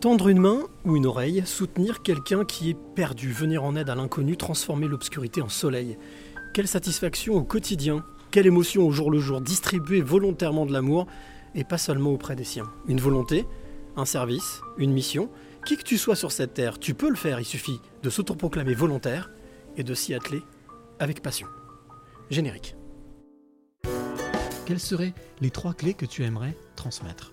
Tendre une main ou une oreille, soutenir quelqu'un qui est perdu, venir en aide à l'inconnu, transformer l'obscurité en soleil. Quelle satisfaction au quotidien, quelle émotion au jour le jour, distribuer volontairement de l'amour et pas seulement auprès des siens. Une volonté, un service, une mission. Qui que tu sois sur cette terre, tu peux le faire, il suffit de s'autoproclamer volontaire et de s'y atteler avec passion. Générique. Quelles seraient les trois clés que tu aimerais transmettre?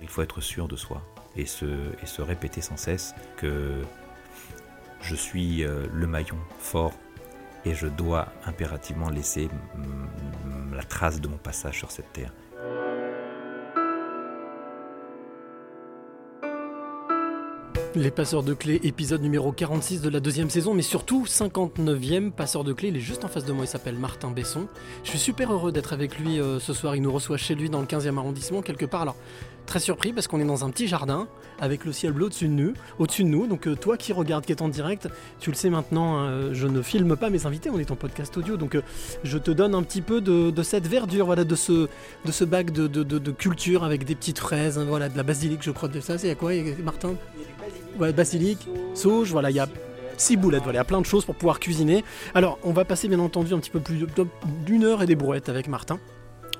Il faut être sûr de soi et se, répéter sans cesse que je suis euh, le maillon fort et je dois impérativement laisser la trace de mon passage sur cette terre. Les passeurs de clés, épisode numéro 46 de la deuxième saison, mais surtout 59e passeur de clés. Il est juste en face de moi, il s'appelle Martin Besson. Je suis super heureux d'être avec lui euh, ce soir. Il nous reçoit chez lui dans le 15e arrondissement, quelque part. Alors, très surpris parce qu'on est dans un petit jardin avec le ciel bleu au-dessus de nous. Au-dessus de nous. Donc, euh, toi qui regardes, qui est en direct, tu le sais maintenant, hein, je ne filme pas mes invités, on est en podcast audio. Donc, euh, je te donne un petit peu de, cette verdure, voilà, de ce, de ce bac de, culture avec des petites fraises, hein, voilà, de la basilic, je crois. De ça, c'est à quoi, Martin? Ouais, basilic, sauge, voilà, il y a six boulettes, voilà, il y a plein de choses pour pouvoir cuisiner. Alors, on va passer bien entendu un petit peu plus d'une heure et des brouettes avec Martin.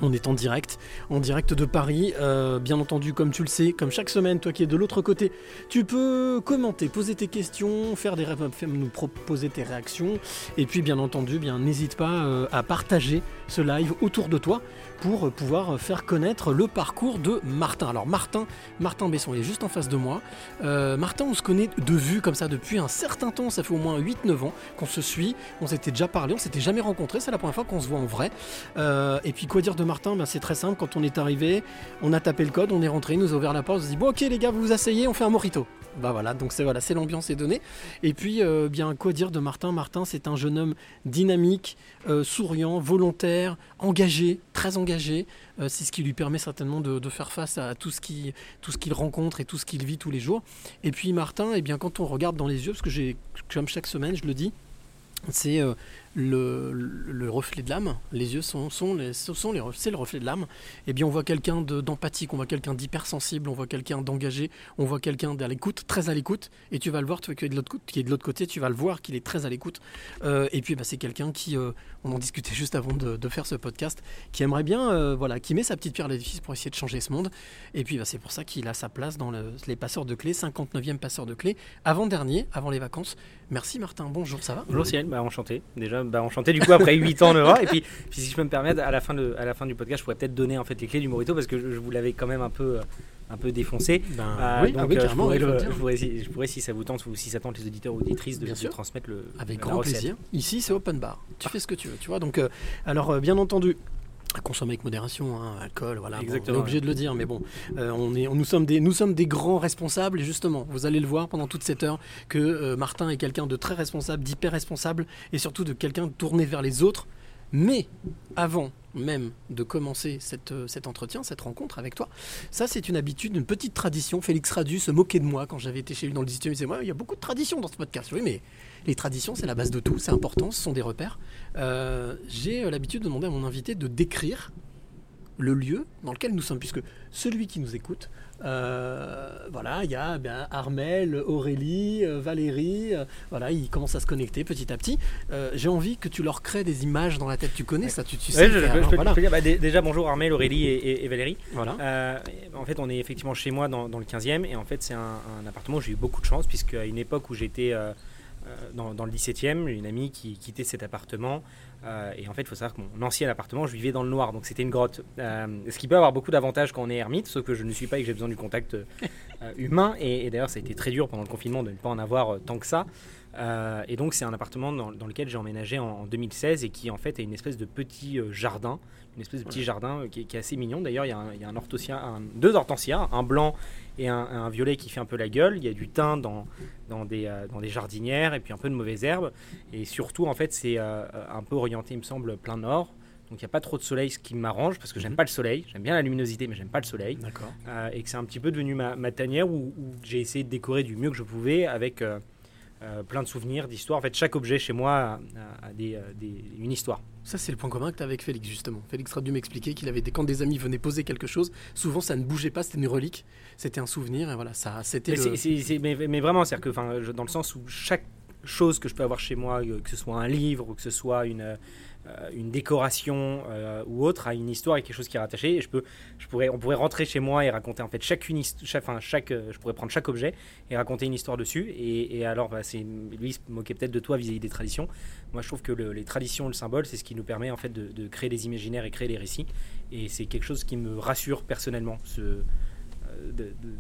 On est en direct, en direct de Paris. Euh, bien entendu, comme tu le sais, comme chaque semaine, toi qui es de l'autre côté, tu peux commenter, poser tes questions, faire des nous proposer tes réactions. Et puis, bien entendu, bien n'hésite pas euh, à partager ce live autour de toi pour pouvoir faire connaître le parcours de Martin. Alors, Martin, Martin Besson, il est juste en face de moi. Euh, Martin, on se connaît de vue comme ça depuis un certain temps, ça fait au moins 8-9 ans qu'on se suit, on s'était déjà parlé, on s'était jamais rencontré, c'est la première fois qu'on se voit en vrai. Euh, et puis quoi dire de Martin? Ben, C'est très simple, quand on est arrivé, on a tapé le code, on est rentré, il nous a ouvert la porte, on s'est dit bon ok les gars vous vous asseyez, on fait un morito. Bah voilà, donc c'est voilà, c'est l'ambiance est donnée. Et puis euh, bien quoi dire de Martin? Martin c'est un jeune homme dynamique, euh, souriant, volontaire, engagé, très engagé. Euh, c'est ce qui lui permet certainement de, faire face à tout ce qui tout ce qu'il rencontre et tout ce qu'il vit tous les jours. Et puis Martin, eh bien, quand on regarde dans les yeux, parce que j'ai, comme chaque semaine, je le dis, c'est le, le reflet de l'âme. Les yeux sont, sont, les, sont les, c'est le reflet de l'âme. Eh bien, on voit quelqu'un de- d'empathique, on voit quelqu'un d'hypersensible, on voit quelqu'un d'engagé, on voit quelqu'un d'à l'écoute, très à l'écoute. Et tu vas le voir, toi qui est de l'autre côté, tu vas le voir qu'il est très à l'écoute. Euh, et puis, bah, c'est quelqu'un qui, euh, on en discutait juste avant de, faire ce podcast, qui aimerait bien, euh, voilà, qui met sa petite pierre à l'édifice pour essayer de changer ce monde. Et puis bah, c'est pour ça qu'il a sa place dans le- les passeurs de clés, 59e passeur de clés, avant-dernier, avant les vacances. Merci Martin, bonjour, ça va Bonjour Ciel, bah enchanté. Déjà, bah enchanté du coup après 8 ans, 9 ans. Et puis, puis si je peux me permettre, à la fin, de, à la fin du podcast, je pourrais peut-être donner en fait les clés du Morito parce que je, je vous l'avais quand même un peu, euh, un peu défoncé. Ben, Euh, oui, donc ah oui, euh, je, pourrais le- je si, je pourrais, si ça vous tente ou si ça tente les auditeurs ou auditrices de, Bien de sûr. transmettre le Avec grand recette. plaisir. Ici, c'est open bar. Tu fais ce que tu veux, tu vois. Donc, euh, alors, euh, bien entendu. À consommer avec modération, hein, alcool, voilà. bon, on est obligé de le dire, mais bon, euh, on est, on- nous, sommes des, nous sommes des grands responsables, et justement, vous allez le voir pendant toute cette heure, que euh, Martin est quelqu'un de très responsable, d'hyper responsable, et surtout de quelqu'un tourné vers les autres. Mais avant même de commencer cette, euh, cet entretien, cette rencontre avec toi, ça c'est une habitude, une petite tradition. Félix Radu se moquait de moi quand j'avais été chez lui dans le 18e. Il disait il y a beaucoup de traditions dans ce podcast. Oui, mais les traditions, c'est la base de tout, c'est important, ce sont des repères. Euh, J'ai euh, l'habitude de demander à mon invité de décrire le lieu dans lequel nous sommes, puisque celui qui nous écoute, euh, voilà, il y a ben, Armel, Aurélie, Valérie, euh, voilà, ils commencent à se connecter petit à petit. Euh, J'ai envie que tu leur crées des images dans la tête. Tu connais ça, tu, tu sais Ouais, je, je peux- je peux- bah, déjà bonjour Armel, Aurélie et, et- et Valérie. Voilà. En fait, on est effectivement chez moi dans, dans le 15e et en fait, c'est un, un appartement où j'ai eu beaucoup de chance puisque à une époque où j'étais dans, dans le 17e, une amie qui quittait cet appartement euh, et en fait, il faut savoir que mon ancien appartement, je vivais dans le noir, donc c'était une grotte. Euh, ce qui peut avoir beaucoup d'avantages quand on est ermite, sauf que je ne suis pas et que j'ai besoin du contact euh, humain et, et d'ailleurs, ça a été très dur pendant le confinement de ne pas en avoir euh, tant que ça. Euh, et donc c'est un appartement dans, dans lequel j'ai emménagé en, en 2016 et qui en fait est une espèce de petit euh, jardin, une espèce de petit jardin euh, qui, est- qui est assez mignon. D'ailleurs il y a, un, il y a un deux hortensias, un blanc et un, un violet qui fait un peu la gueule. Il y a du thym dans, dans, des, dans des jardinières et puis un peu de mauvaises herbes. Et surtout en fait c'est euh, un peu orienté il me semble plein nord. Donc il n'y a pas trop de soleil, ce qui m'arrange parce que j'aime Mhm. pas le soleil. J'aime bien la luminosité, mais j'aime pas le soleil. D'accord. Euh, et que c'est un petit peu devenu ma, ma tanière où, où j'ai essayé de décorer du mieux que je pouvais avec euh, euh, plein de souvenirs, d'histoires. En fait, chaque objet chez moi a, des, euh, des- une histoire. Ça, c'est le point commun que tu as avec Félix, justement. Félix a dû m'expliquer qu'il avait des... quand des amis venaient poser quelque chose, souvent ça ne bougeait pas, c'était une relique, c'était un souvenir, et voilà, ça, c'était Mais, le... mais, mais vraiment, c'est-à-dire que, enfin, dans le sens où chaque chose que je peux avoir chez moi, euh, que ce soit un livre ou que ce soit une, une décoration euh, ou autre, a une histoire et quelque chose qui est rattaché. Je peux, je pourrais, on pourrait rentrer chez moi et raconter en fait chacune, chaque, chaque, euh, je pourrais prendre chaque objet et raconter une histoire dessus. Et, et alors, bah, c'est lui se moquait peut-être de toi vis-à-vis des traditions. Moi, je trouve que le- les traditions, le symbole, c'est ce qui nous permet en fait de, créer des imaginaires et créer des récits. Et c'est quelque chose qui me rassure personnellement. Ce, euh,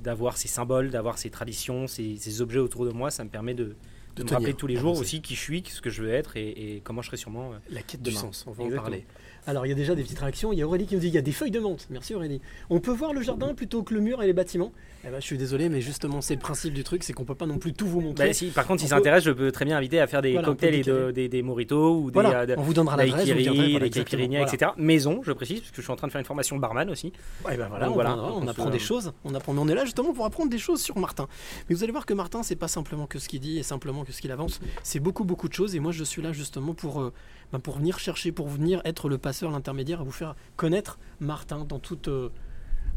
d'avoir ces symboles, d'avoir ces traditions, ces objets autour de moi, ça me permet de, de, me rappeler tous les jours avancer. aussi qui je suis, ce que je veux être et, et comment je serai sûrement. euh, La quête du Demain. sens, on va en parler. Alors, il y a déjà des petites réactions. Il y a Aurélie qui nous dit il y a des feuilles de menthe. Merci Aurélie. On peut voir le jardin plutôt que le mur et les bâtiments? Eh ben, je suis désolé, mais justement, c'est le principe du truc c'est qu'on peut pas non plus tout vous montrer. Bah, si, par contre, si ça intéresse, je peux très bien inviter à faire des Voilà, cocktails et de- des, des mojitos ou des, voilà, euh, on vous donnera l'adresse. des caipirinhas, etc. Maison, je précise, parce que je suis en train de faire une formation barman aussi. Ouais, ben voilà, Donc on, voilà, on on apprend se- des choses. On, apprend, mais on est là justement pour apprendre des choses sur Martin. Mais vous allez voir que Martin, c'est pas simplement que ce qu'il dit et simplement que ce qu'il avance. C'est beaucoup, beaucoup de choses. Et moi, je suis là justement pour, euh, ben, pour venir chercher, pour venir être le passeur, l'intermédiaire, à vous faire connaître Martin dans toute. euh,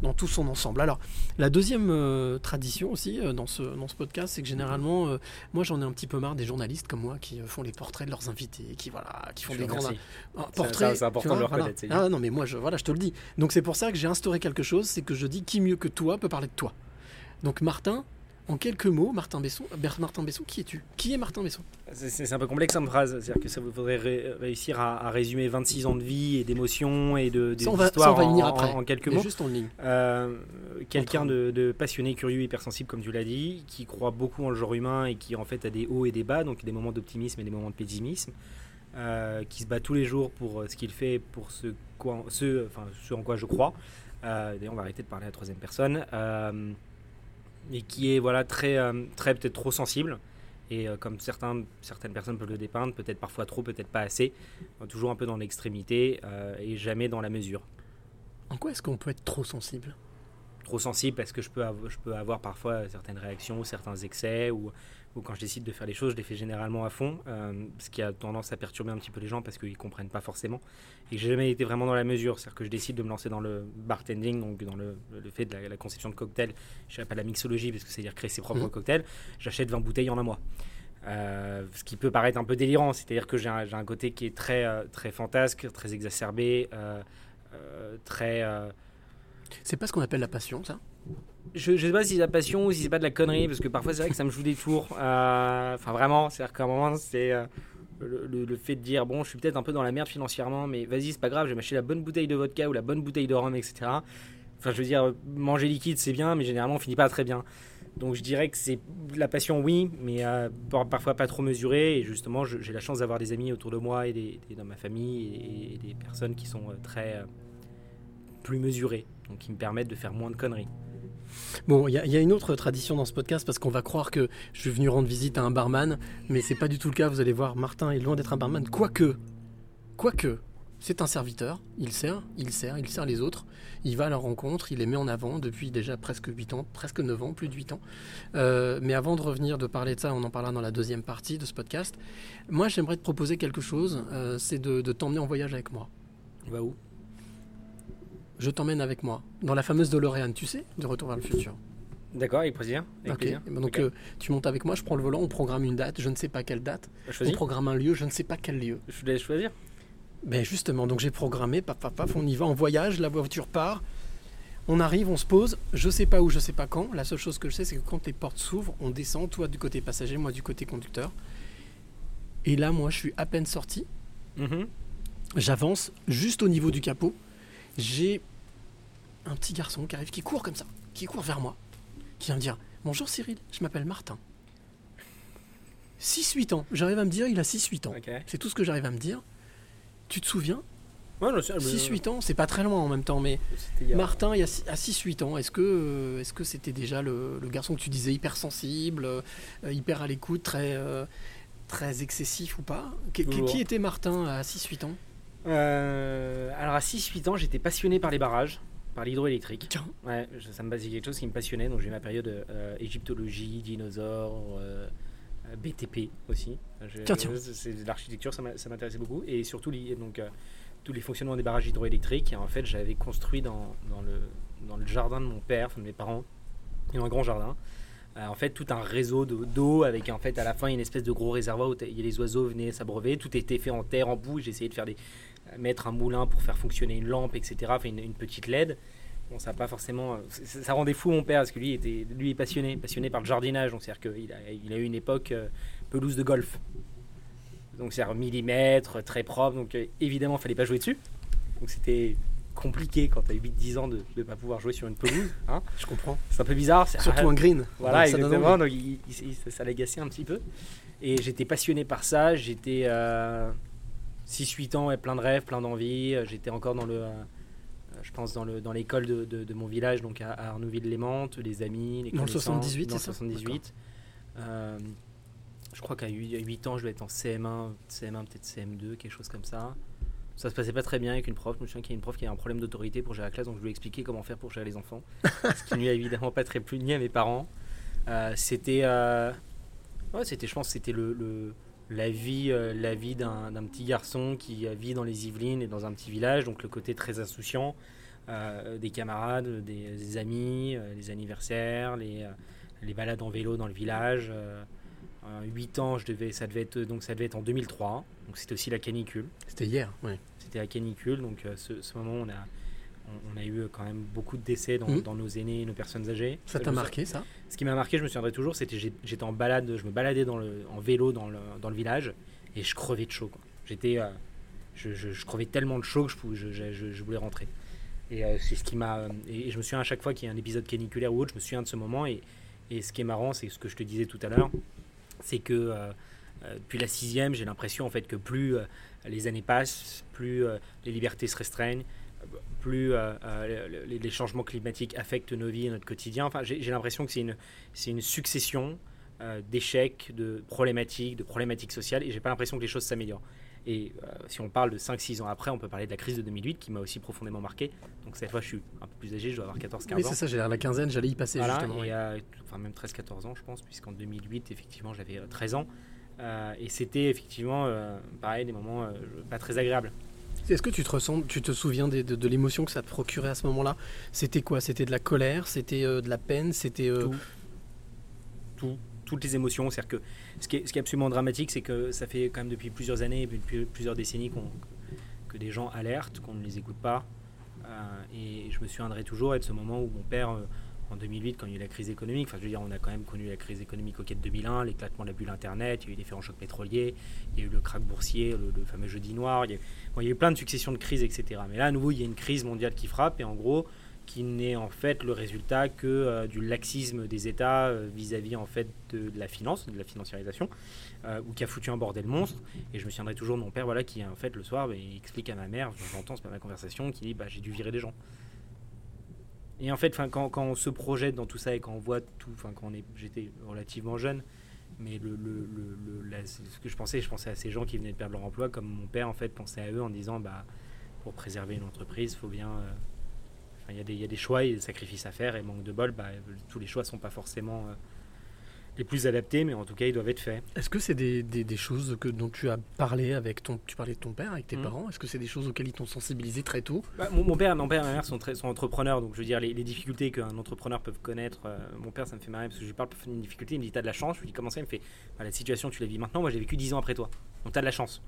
dans tout son ensemble. Alors, la deuxième euh, tradition aussi euh, dans, ce, dans ce podcast, c'est que généralement, euh, moi j'en ai un petit peu marre des journalistes comme moi qui font les portraits de leurs invités, qui, voilà, qui font Je des grands remercie. un Ça- portrait. ça, c'est important de vois, le voilà. Ah non, mais moi, je, voilà, je te le dis. Donc c'est pour ça que j'ai instauré quelque chose, c'est que je dis qui mieux que toi peut parler de toi. Donc Martin, en quelques mots, Martin Besson, Martin Besson, qui es-tu? Qui est Martin Besson? C'est- un peu complexe comme phrase. C'est-à-dire que ça vous faudrait ré- réussir à, à résumer 26 ans de vie et d'émotions et de, Ça, va, ça, va venir en, après. en- en quelques mots. juste en ligne. Euh, quelqu'un de, de passionné, curieux, hypersensible, comme tu l'as dit, qui croit beaucoup en le genre humain et qui en fait a des hauts et des bas, donc des moments d'optimisme et des moments de pessimisme, euh, qui se bat tous les jours pour euh, ce qu'il fait, pour ce, quoi, ce, enfin, ce en quoi je crois. Euh, D'ailleurs, on va arrêter de parler à la troisième personne. Et qui est voilà très, euh, très peut-être trop sensible. Et euh, comme certains, certaines personnes peuvent le dépeindre, peut-être parfois trop, peut-être pas assez, euh, toujours un peu dans l'extrémité euh, et jamais dans la mesure En quoi est-ce qu'on peut être trop sensible? Trop sensible parce que je peux, je peux avoir parfois certaines réactions ou certains excès ou, ou quand je décide de faire les choses, je les fais généralement à fond, euh, ce qui a tendance à perturber un petit peu les gens parce qu'ils comprennent pas forcément. Et j'ai jamais été vraiment dans la mesure, c'est-à-dire que je décide de me lancer dans le bartending, donc dans le, le fait de la, la conception de cocktails, je pas la mixologie parce que c'est-à-dire créer ses propres Mhm. cocktails, j'achète 20 bouteilles en un mois. Euh, ce qui peut paraître un peu délirant, c'est-à-dire que j'ai un, un côté qui est très, euh, très fantasque, très exacerbé, très... C'est pas ce qu'on appelle la passion, ça? Je, je sais pas si c'est la passion ou si c'est pas de la connerie, parce que parfois c'est vrai que ça me joue des tours. Euh, Enfin, vraiment, c'est-à-dire qu'à un moment, c'est euh, le, fait de dire bon, je suis peut-être un peu dans la merde financièrement, mais vas-y, c'est pas grave, je vais m'acheter la bonne bouteille de vodka ou la bonne bouteille de rhum, etc. Enfin, je veux dire, manger liquide, c'est bien, mais généralement, on finit pas très bien. Donc, je dirais que c'est la passion, oui, mais euh, par- parfois pas trop mesurée. Et justement, j'ai la chance d'avoir des amis autour de moi et dans ma famille et, des personnes qui sont très plus mesurées, donc qui me permettent de faire moins de conneries. Bon, il y, a- il y a une autre tradition dans ce podcast parce qu'on va croire que je suis venu rendre visite à un barman, mais c'est pas du tout le cas. Vous allez voir, Martin est loin d'être un barman. Quoique, quoique, c'est un serviteur. Il sert, il sert, il sert les autres. Il va à leur rencontre, il les met en avant depuis déjà presque 8 ans, presque 9 ans, plus de 8 ans. Euh, mais avant de revenir, de parler de ça, on en parlera dans la deuxième partie de ce podcast. Moi, j'aimerais te proposer quelque chose, euh, c'est de, de t'emmener en voyage avec moi. Va où? Je t'emmène avec moi dans la fameuse DeLorean, tu sais, de Retour vers le futur. D'accord, avec plaisir. Avec plaisir. Donc euh, tu montes avec moi, je prends le volant, on programme une date, je ne sais pas quelle date. Je On programme un lieu, je ne sais pas quel lieu. Je voulais choisir. Ben justement, donc j'ai programmé, paf, paf, paf, on y va en voyage, la voiture part. On arrive, on se pose, je sais pas où, je sais pas quand. La seule chose que je sais, c'est que quand les portes s'ouvrent, on descend, toi du côté passager, moi du côté conducteur. Et là, moi, je suis à peine sorti. Mhm. J'avance juste au niveau du capot. J'ai un petit garçon qui arrive, qui court comme ça, qui court vers moi, qui vient me dire Bonjour Cyril, je m'appelle Martin. 6-8 ans. J'arrive à me dire, il a 6-8 ans. Ok. C'est tout ce que j'arrive à me dire. Tu te souviens Ouais, non, c'est- 6-8 ans, c'est pas très loin en même temps, mais il a- Martin, il y a six- à 6-8 ans, est-ce que euh, est-ce que c'était déjà le, le garçon que tu disais hypersensible, euh, hyper à l'écoute, très, euh, très excessif ou pas? Qui- était Martin à 6-8 ans? Euh, alors à 6-8 ans, j'étais passionné par les barrages, par l'hydroélectrique. Tiens. Ouais, ça me basait quelque chose qui me passionnait. Donc j'ai eu ma période euh, égyptologie, dinosaures, euh, BTP aussi. Je- Tiens, tiens. c'est- l'architecture, ça m'intéressait beaucoup. Et surtout les- donc, euh, tous les fonctionnements des barrages hydroélectriques. Et en fait, j'avais construit dans, dans le, dans le jardin de mon père, enfin de mes parents, et dans un grand jardin. euh, en fait, tout un réseau de- d'eau avec en fait à la fin une espèce de gros réservoir où les oiseaux venaient s'abreuver. Tout était fait en terre, en boue. J'ai essayé de faire des, mettre un moulin pour faire fonctionner une lampe, etc. Enfin, une, une petite LED. Bon, ça pas forcément. Ça rendait fou mon père parce que lui était, lui est passionné, passionné par le jardinage. Donc c'est-à-dire qu'il a, il a eu une époque euh, pelouse de golf. Donc c'est un millimètre, très propre. Donc euh, évidemment, il fallait pas jouer dessus. Donc c'était compliqué quand tu as 8-10 ans de ne pas pouvoir jouer sur une pelouse. hein. Je comprends. C'est un peu bizarre. Surtout un green. voilà, Ça donne exactement. envie. Donc, il- il- il- ça l'agaçait un petit peu. Et j'étais passionné par ça. J'étais euh, 6-8 ans et plein de rêves, plein d'envies. Euh, J'étais encore dans le. euh, je pense dans le dans l'école de, de- de mon village, donc à, à Arnouville-les-Mantes, les amis, les Dans le connaissances. 78, Dans le c'est ça 78. Euh, je crois qu'à 8, ans, je devais être en CM1, CM1 peut-être CM2, quelque chose comme ça. Ça se passait pas très bien avec une prof. Je me souviens qu'il y a une prof qui avait un problème d'autorité pour gérer la classe, donc je lui ai expliqué comment faire pour gérer les enfants. ce qui ne lui a évidemment pas très plu ni à mes parents. Euh, c'était, euh, ouais, c'était, je pense, c'était le, le- la vie, euh, la vie d'un, petit garçon qui euh, vit dans les Yvelines et dans un petit village, donc le côté très insouciant, euh, des camarades, des, des amis, euh, les anniversaires, les, les balades en vélo dans le village. euh, euh, 8 ans, je devais, ça devait être, donc ça devait être en 2003, donc c'était aussi la canicule. C'était hier, ouais. C'était la canicule, donc ce, ce moment, on a, on, on a eu quand même beaucoup de décès dans, Mhm. dans nos aînés et nos personnes âgées. Ça t'a marqué ça? Ce qui m'a marqué, je me souviendrai toujours, c'était j'étais en balade, je me baladais en vélo dans le, village et je crevais de chaud. J'étais, euh, je, crevais tellement de chaud que je, voulais rentrer. Et euh, c'est ce qui m'a. Et, et je me souviens à chaque fois qu'il y a un épisode caniculaire ou autre, je me souviens de ce moment. Et, ce qui est marrant, c'est ce que je te disais tout à l'heure, c'est que euh, euh, depuis la sixième, j'ai l'impression en fait que plus euh, les années passent, plus euh, les libertés se restreignent, euh, plus euh, euh, le- le- les changements climatiques affectent nos vies et notre quotidien. Enfin, j'ai l'impression que c'est une, succession euh, d'échecs, de problématiques, de problématiques sociales, et j'ai pas l'impression que les choses s'améliorent. Et si on parle de 5-6 ans après, on peut parler de la crise de 2008 qui m'a aussi profondément marqué. Donc cette fois, je suis un peu plus âgé, je dois avoir 14-15 Oui, ans. c'est ça, j'ai la quinzaine, j'allais y passer Voilà, justement. et, oui. enfin même 13-14 ans, je pense, puisqu'en 2008, effectivement, j'avais euh, 13 ans. Et c'était effectivement, pareil, des moments pas très agréables. Est-ce que tu te ressens, tu te souviens de, de l'émotion que ça te procurait à ce moment-là? C'était quoi? C'était de la colère? C'était euh, de la peine? C'était euh, Tout. Tout, toutes les émotions. C'est-à-dire que ce qui, est, ce qui est absolument dramatique, c'est que ça fait quand même depuis plusieurs années, depuis plusieurs décennies que des gens alertent, qu'on ne les écoute pas. Euh, et je me souviendrai toujours de ce moment où mon père, en 2008, quand il y a eu la crise économique, enfin je veux dire, on a quand même connu la crise économique au quai de 2001, l'éclatement de la bulle Internet, il y a eu différents chocs pétroliers, il y a eu le krach boursier, le, fameux jeudi noir, il y, a, bon, il y a eu plein de successions de crises, etc. Mais là, à nouveau, il y a une crise mondiale qui frappe, et en gros, qui n'est en fait le résultat que euh, du laxisme des États euh, vis-à-vis en fait de, de la finance, de la financiarisation, euh, ou qui a foutu un bordel monstre. Et je me souviendrai toujours de mon père, voilà, qui en fait le soir, bah, il explique à ma mère, j'entends c'est pas ma conversation, qui dit bah, j'ai dû virer des gens. Et en fait, quand, on se projette dans tout ça et quand on voit tout, quand j'étais relativement jeune, mais ce que je pensais, je pensais à ces gens qui venaient de perdre leur emploi, comme mon père en fait pensait à eux en disant bah pour préserver une entreprise, faut bien euh, Il y, a des- il y a des choix sacrifices à faire et manque de bol, bah, tous les choix sont pas forcément euh, les plus adaptés, mais en tout cas ils doivent être faits. Est-ce que c'est des, des- des choses que, dont tu as parlé avec ton, tu parlais de ton père, avec tes Mhm. parents? Est-ce que c'est des choses auxquelles ils t'ont sensibilisé très tôt? Bah, mon, mon père, mon père et ma mère sont, très, sont entrepreneurs, donc je veux dire les, les difficultés qu'un entrepreneur peut connaître. euh, mon père, ça me fait marrer parce que je lui parle d'une difficulté, il me dit t'as de la chance? Je lui dis comment ça? Il me fait Bah, la situation tu la vis maintenant, moi j'ai vécu 10 ans après toi, donc t'as de la chance.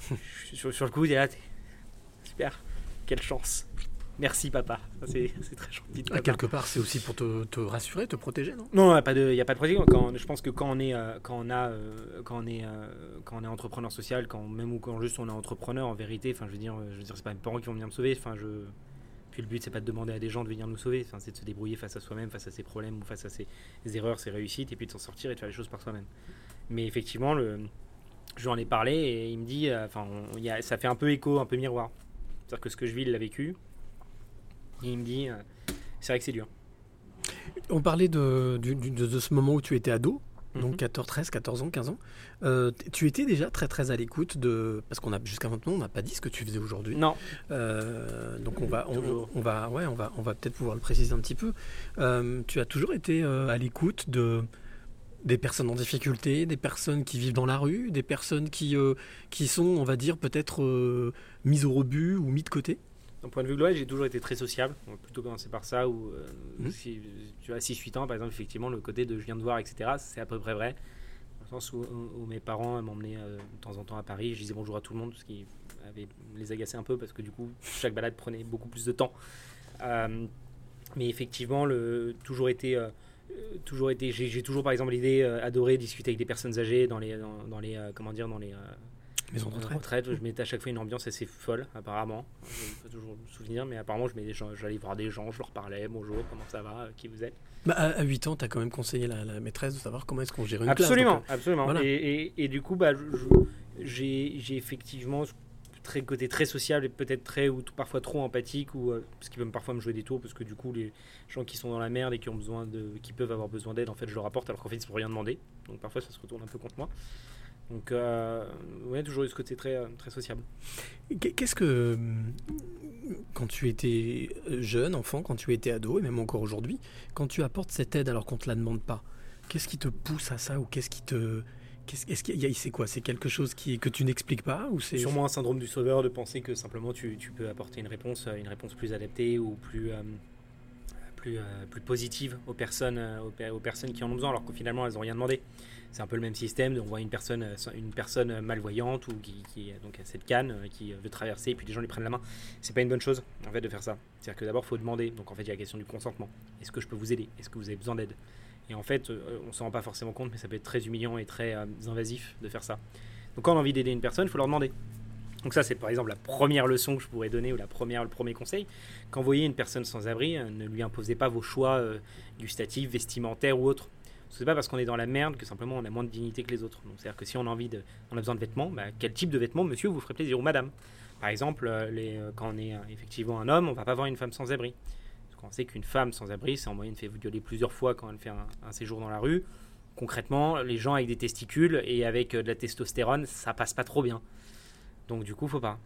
Sur, sur le coup, il est là, t'es- super, quelle chance. Merci papa, c'est très gentil de. Ah, Quelque part, c'est aussi pour te, te rassurer, te protéger, non? Non, il n'y a pas de, de. Quand, je pense que quand on est, euh, quand on a, euh, quand on est, euh, quand on est entrepreneur social, quand même ou quand juste on est entrepreneur, en vérité, enfin, je veux dire, je veux dire, c'est pas mes parents qui vont venir me sauver. Enfin, je, Puis le but, c'est pas de demander à des gens de venir nous sauver, enfin, c'est de se débrouiller face à soi-même, face à ses problèmes ou face à ses erreurs, ses réussites, et puis de s'en sortir et de faire les choses par soi-même. Mais effectivement, le, je lui en ai parlé et il me dit, enfin, on- il y a- ça fait un peu écho, un peu miroir. C'est-à-dire que ce que je vis, il l'a vécu. Et il me dit, euh, c'est vrai que c'est dur. On parlait de, du- du- de, de ce moment où tu étais ado, donc Mhm. 14, 13, 14 ans, 15 ans. Euh, tu étais déjà très très à l'écoute de... Parce qu'on a jusqu'à maintenant, on n'a pas dit ce que tu faisais aujourd'hui. Non, Euh, donc on va, on, va, ouais, on va, on va peut-être pouvoir le préciser un petit peu. Tu as toujours été à l'écoute de des personnes en difficulté, des personnes qui vivent dans la rue, des personnes qui, euh, qui sont, on va dire, peut-être euh, mises au rebut ou mises de côté? D'un point de vue global, j'ai toujours été très sociable. On va plutôt commencer par ça, où euh, Mhm. si tu as 6-8 ans, par exemple, effectivement, le côté de je viens de voir, etc., c'est à peu près vrai. Dans le sens où, où- où mes parents m'emmenaient euh, de temps en temps à Paris, je disais bonjour à tout le monde, ce qui avait, les agaçait un peu, parce que du coup, chaque balade prenait beaucoup plus de temps. Euh, mais effectivement, le, toujours été... toujours été j'ai toujours par exemple l'idée adoré discuter avec des personnes âgées dans les dans, dans les comment dire dans les euh, Maison de en retraite. je mettais à chaque fois une ambiance assez folle, apparemment. Je ne peux toujours me souvenir, mais apparemment, j'allais voir des gens, je leur parlais, bonjour, comment ça va, euh, qui vous êtes? Bah, à, à 8 ans, tu as quand même conseillé la, la maîtresse de savoir comment est-ce qu'on gère une Absolument, classe. absolument. voilà. Et, et- et du coup, bah, j'ai effectivement très côté très sociable et peut-être très ou parfois trop empathique ou euh, ce qui peut parfois me jouer des tours parce que du coup les gens qui sont dans la merde et qui ont besoin de qui peuvent avoir besoin d'aide en fait je leur apporte alors qu'en fait ils ne peuvent rien demander donc parfois ça se retourne un peu contre moi donc euh, ouais toujours eu ce côté très euh, très sociable Qu'est-ce que, hum, quand tu étais jeune, enfant, quand tu étais ado, et même encore aujourd'hui, quand tu apportes cette aide alors qu'on te la demande pas, qu'est-ce qui te pousse à ça ou qu'est-ce qui te... qu'est-ce- Est-ce qu'il y a, c'est quoi? C'est quelque chose qui, que tu n'expliques pas ou c'est Sûrement un syndrome du sauveur de penser que simplement tu, tu peux apporter une réponse, euh, une réponse plus adaptée ou plus, euh, plus, euh, plus positive aux personnes, euh, aux, per- aux personnes qui en ont besoin, alors que finalement elles n'ont rien demandé. C'est un peu le même système. On voit une personne, euh, une personne malvoyante ou qui, euh, donc a cette canne euh, qui euh, veut traverser et puis les gens lui prennent la main. C'est pas une bonne chose en fait de faire ça. C'est-à-dire que d'abord il faut demander. Donc en fait il y a la question du consentement. Est-ce que je peux vous aider? Est-ce que vous avez besoin d'aide? Et en fait euh, on s'en rend pas forcément compte, mais ça peut être très humiliant et très euh, invasif de faire ça. Donc quand on a envie d'aider une personne, il faut leur demander. Donc ça, c'est par exemple la première leçon que je pourrais donner ou la première, le premier conseil. Quand vous voyez une personne sans abri, euh, ne lui imposez pas vos choix euh, gustatifs, vestimentaires ou autres. C'est pas parce qu'on est dans la merde que simplement on a moins de dignité que les autres. C'est-à-dire que si on a envie de, on a besoin de vêtements, bah, quel type de vêtements, monsieur, vous ferait plaisir ou madame Par exemple, euh, euh, quand on est euh, effectivement un homme, on va pas voir une femme sans abri. Parce qu'on sait qu'une femme sans abri, c'est en moyenne fait violer plusieurs fois quand elle fait un, séjour dans la rue. Concrètement, les gens avec des testicules et avec de la testostérone, ça passe pas trop bien. Donc du coup, faut pas.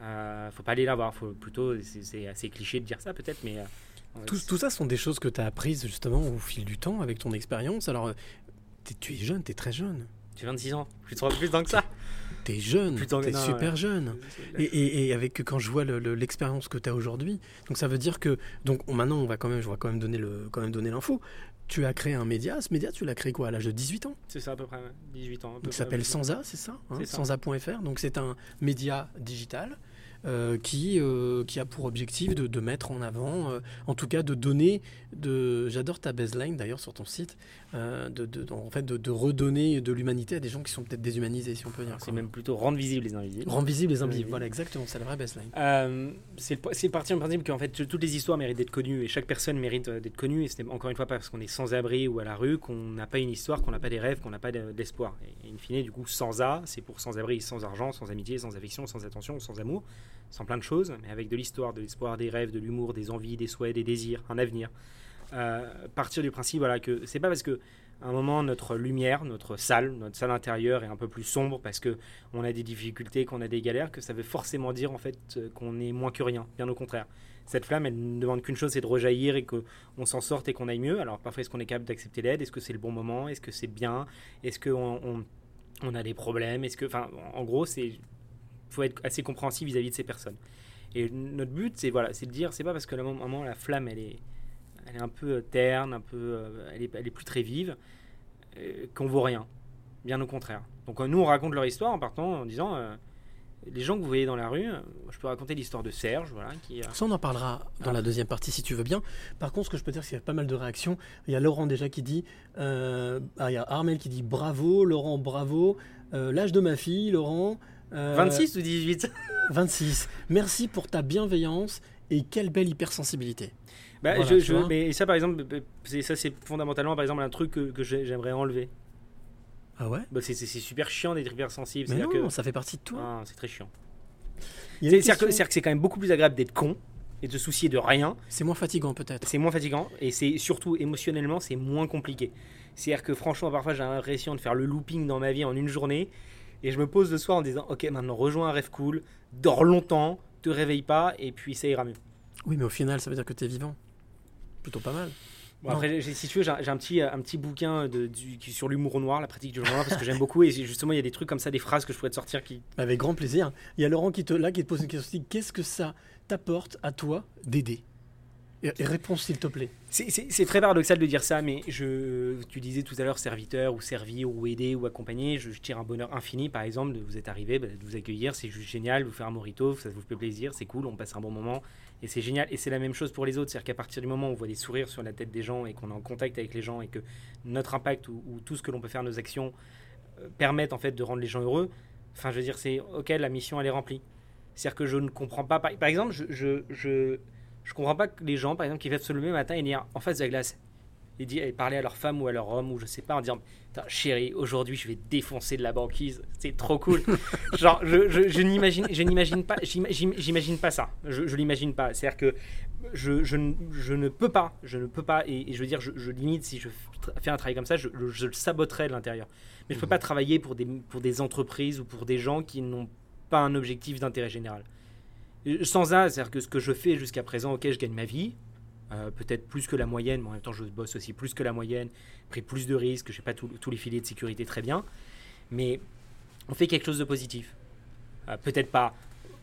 Euh, faut pas aller la voir. Faut plutôt, c'est- assez cliché de dire ça peut-être, mais Tout, tout ça sont des choses que tu as apprises justement au fil du temps avec ton expérience. Alors, euh, t'es- tu es jeune, tu es très jeune. j'ai 26 ans. Plus de plus temps que ça. Tu es jeune, tu es non, super ouais. jeune. Et, et- et avec quand je vois le- le- l'expérience que tu as aujourd'hui, donc ça veut dire que donc on- maintenant on va quand même, je vais quand même donner le, quand même donner l'info. Tu as créé un média. Ce média, tu l'as créé quoi à l'âge de 18 ans? C'est ça à peu près, ouais. 18 ans. à peu Donc, il s'appelle. Sansa, c'est ça, hein, C'est ça. Sansa.fr. Donc c'est un média digital euh, qui, euh, qui a pour objectif de, de mettre en avant, euh, en tout cas de donner, de, j'adore ta baseline d'ailleurs sur ton site, de, de- en fait de, de redonner de l'humanité à des gens qui sont peut-être déshumanisés, si on peut dire. C'est même plutôt rendre visibles les invisibles. Rendre visibles les invisibles. Voilà, exactement, c'est la vraie baseline. C'est le- c'est parti du principe qu'en fait toutes les histoires méritent d'être connues et chaque personne mérite d'être connue et ce n'est encore une fois pas parce qu'on est sans abri ou à la rue qu'on n'a pas une histoire, qu'on n'a pas des rêves, qu'on n'a pas de- d'espoir. Et, in fine, du coup, sans A, c'est pour sans abri, sans argent, sans amitié, sans affection, sans attention, sans amour, sans plein de choses, mais avec de l'histoire, de l'espoir, des rêves, de l'humour, des envies, des souhaits, des désirs, un avenir. Euh, partir du principe voilà que c'est pas parce que à un moment notre lumière, notre salle, notre salle intérieure est un peu plus sombre parce que on a des difficultés, qu'on a des galères, que ça veut forcément dire en fait euh, qu'on est moins que rien. Bien au contraire. Cette flamme, elle ne demande qu'une chose, c'est de rejaillir et qu'on s'en sorte et qu'on aille mieux. Alors parfois, est-ce qu'on est capable d'accepter l'aide? Est-ce que c'est le bon moment? Est-ce que c'est bien? Est-ce qu'on on, on a des problèmes? Est-ce que, enfin, en gros, c'est faut être assez compréhensif vis-à-vis de ces personnes. Et notre but, c'est voilà, de dire, c'est pas parce que le moment la flamme, elle est, elle est un peu euh, terne, un peu, euh, elle est, elle est plus très vive, euh, qu'on vaut rien. Bien au contraire. Donc euh, nous, on raconte leur histoire en partant en disant, les gens que vous voyez dans la rue, je peux raconter l'histoire de Serge, voilà, Ça, on en parlera dans la deuxième partie si tu veux bien. Par contre, ce que je peux dire, c'est qu'il y a pas mal de réactions. Il y a Laurent déjà qui dit, ah, il y a Armel qui dit bravo, Laurent bravo. L'âge de ma fille, Laurent. Euh, 26 ou 18 26. Merci pour ta bienveillance Et quelle belle hypersensibilité. Bah, Voilà, je, mais ça, par exemple, c'est- ça, c'est fondamentalement, par exemple, un truc que, que j'ai- j'aimerais enlever. Ah ouais? Bah, c'est super chiant d'être hypersensible. Mais non, que- ça fait partie de toi. Ah, c'est très chiant. C'est-à-dire que c'est quand même beaucoup plus agréable d'être con et de se soucier de rien. C'est moins fatigant peut-être. C'est moins fatigant et c'est surtout émotionnellement, c'est moins compliqué. C'est-à-dire que franchement, parfois, j'ai l'impression de faire le looping dans ma vie en une journée et je me pose le soir en disant Ok, maintenant rejoins un rêve cool, dors longtemps, te réveille pas et puis ça ira mieux. Oui, mais au final, ça veut dire que tu es vivant. Plutôt pas mal. Bon, après, j'ai- si tu veux, j'ai un- j'ai un petit, un petit bouquin de, du- sur l'humour noir, la pratique du humour noir, parce que j'aime beaucoup. Et justement, il y a des trucs comme ça, des phrases que je pourrais te sortir qui. Avec grand plaisir. Il y a Laurent qui te, là qui te pose une question aussi. Qu'est-ce que ça t'apporte à toi d'aider? Et, réponse s'il te plaît. C'est- très paradoxal de dire ça, mais je, tu disais tout à l'heure serviteur ou servir ou aider ou accompagner. Je, tire un bonheur infini, par exemple, de vous être arrivé, bah, de vous accueillir. C'est juste génial, vous faire un morito, ça vous fait plaisir, c'est cool, on passe un bon moment et c'est génial. Et c'est la même chose pour les autres, c'est-à-dire qu'à partir du moment où on voit des sourires sur la tête des gens et qu'on est en contact avec les gens et que notre impact ou, ou tout ce que l'on peut faire, nos actions euh, permettent en fait de rendre les gens heureux. Enfin, je veux dire, c'est ok, la mission elle est remplie. C'est-à-dire que je ne comprends pas. Par, exemple, je, je comprends pas que les gens, par exemple, qui viennent se lever le matin et dire en face de la glace et, dire, et parler à leur femme ou à leur homme ou je sais pas en disant chérie aujourd'hui je vais défoncer de la banquise. C'est trop cool. Genre je, je, je n'imagine je n'imagine pas j'ima- j'im- j'imagine pas ça. Je, je l'imagine pas. C'est à dire que je, je, ne- ne peux pas je ne peux pas et, et je veux dire je, limite si je fais un travail comme ça je, le saboterais de l'intérieur. Mais je peux pas travailler pour des, pour des entreprises ou pour des gens qui n'ont pas un objectif d'intérêt général sans ça c'est à dire que ce que je fais jusqu'à présent ok je gagne ma vie euh, peut-être plus que la moyenne, mais en même temps je bosse aussi plus que la moyenne, pris plus de risques, je n'ai pas tous les filets de sécurité très bien, mais on fait quelque chose de positif. Euh, peut-être pas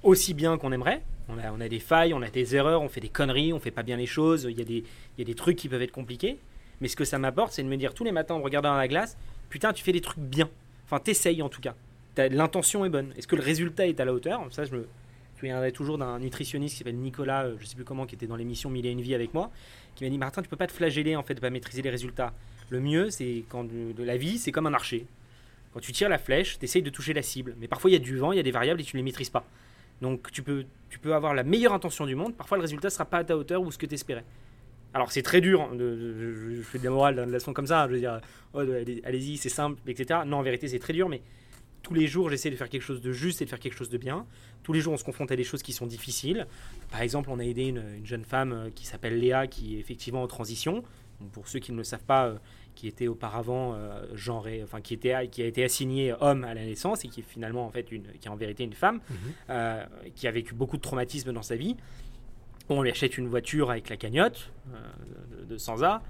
aussi bien qu'on aimerait, on a, on a des failles, on a des erreurs, on fait des conneries, on fait pas bien les choses, il y, a des- il y a des trucs qui peuvent être compliqués, mais ce que ça m'apporte, c'est de me dire tous les matins en regardant dans la glace, putain tu fais des trucs bien, enfin t'essayes en tout cas, l'intention est bonne, est-ce que le résultat est à la hauteur? Ça je me, je me souviendrai toujours d'un nutritionniste qui s'appelle Nicolas, euh, je sais plus comment, qui était dans l'émission Mille et une vie avec moi, qui m'a dit Martin, tu peux pas te flageller en fait de pas maîtriser les résultats. Le mieux, c'est quand la vie, c'est comme un archer. Quand tu tires la flèche, tu essayes de toucher la cible. Mais parfois, il y a du vent, il y a des variables et tu ne les maîtrises pas. Donc, tu peux, tu peux avoir la meilleure intention du monde. Parfois, le résultat sera pas à ta hauteur ou ce que tu espérais. Alors, c'est très dur. hein, je, fais de la morale de la façon comme ça. Je veux dire, oh, allez- allez-y, c'est simple, etc. Non, en vérité, c'est très dur. Mais tous les jours, j'essaie de faire quelque chose de juste et de faire quelque chose de bien. Tous les jours, on se confronte à des choses qui sont difficiles. Par exemple, on a aidé une, une jeune femme euh, qui s'appelle Léa, qui est effectivement en transition. Donc, pour ceux qui ne le savent pas, euh, qui était auparavant euh, genré, enfin qui était, qui a été assignée homme à la naissance et qui est finalement en fait une, qui est en vérité une femme, euh, qui a vécu beaucoup de traumatismes dans sa vie. On lui achète une voiture avec la cagnotte de, de Sansa.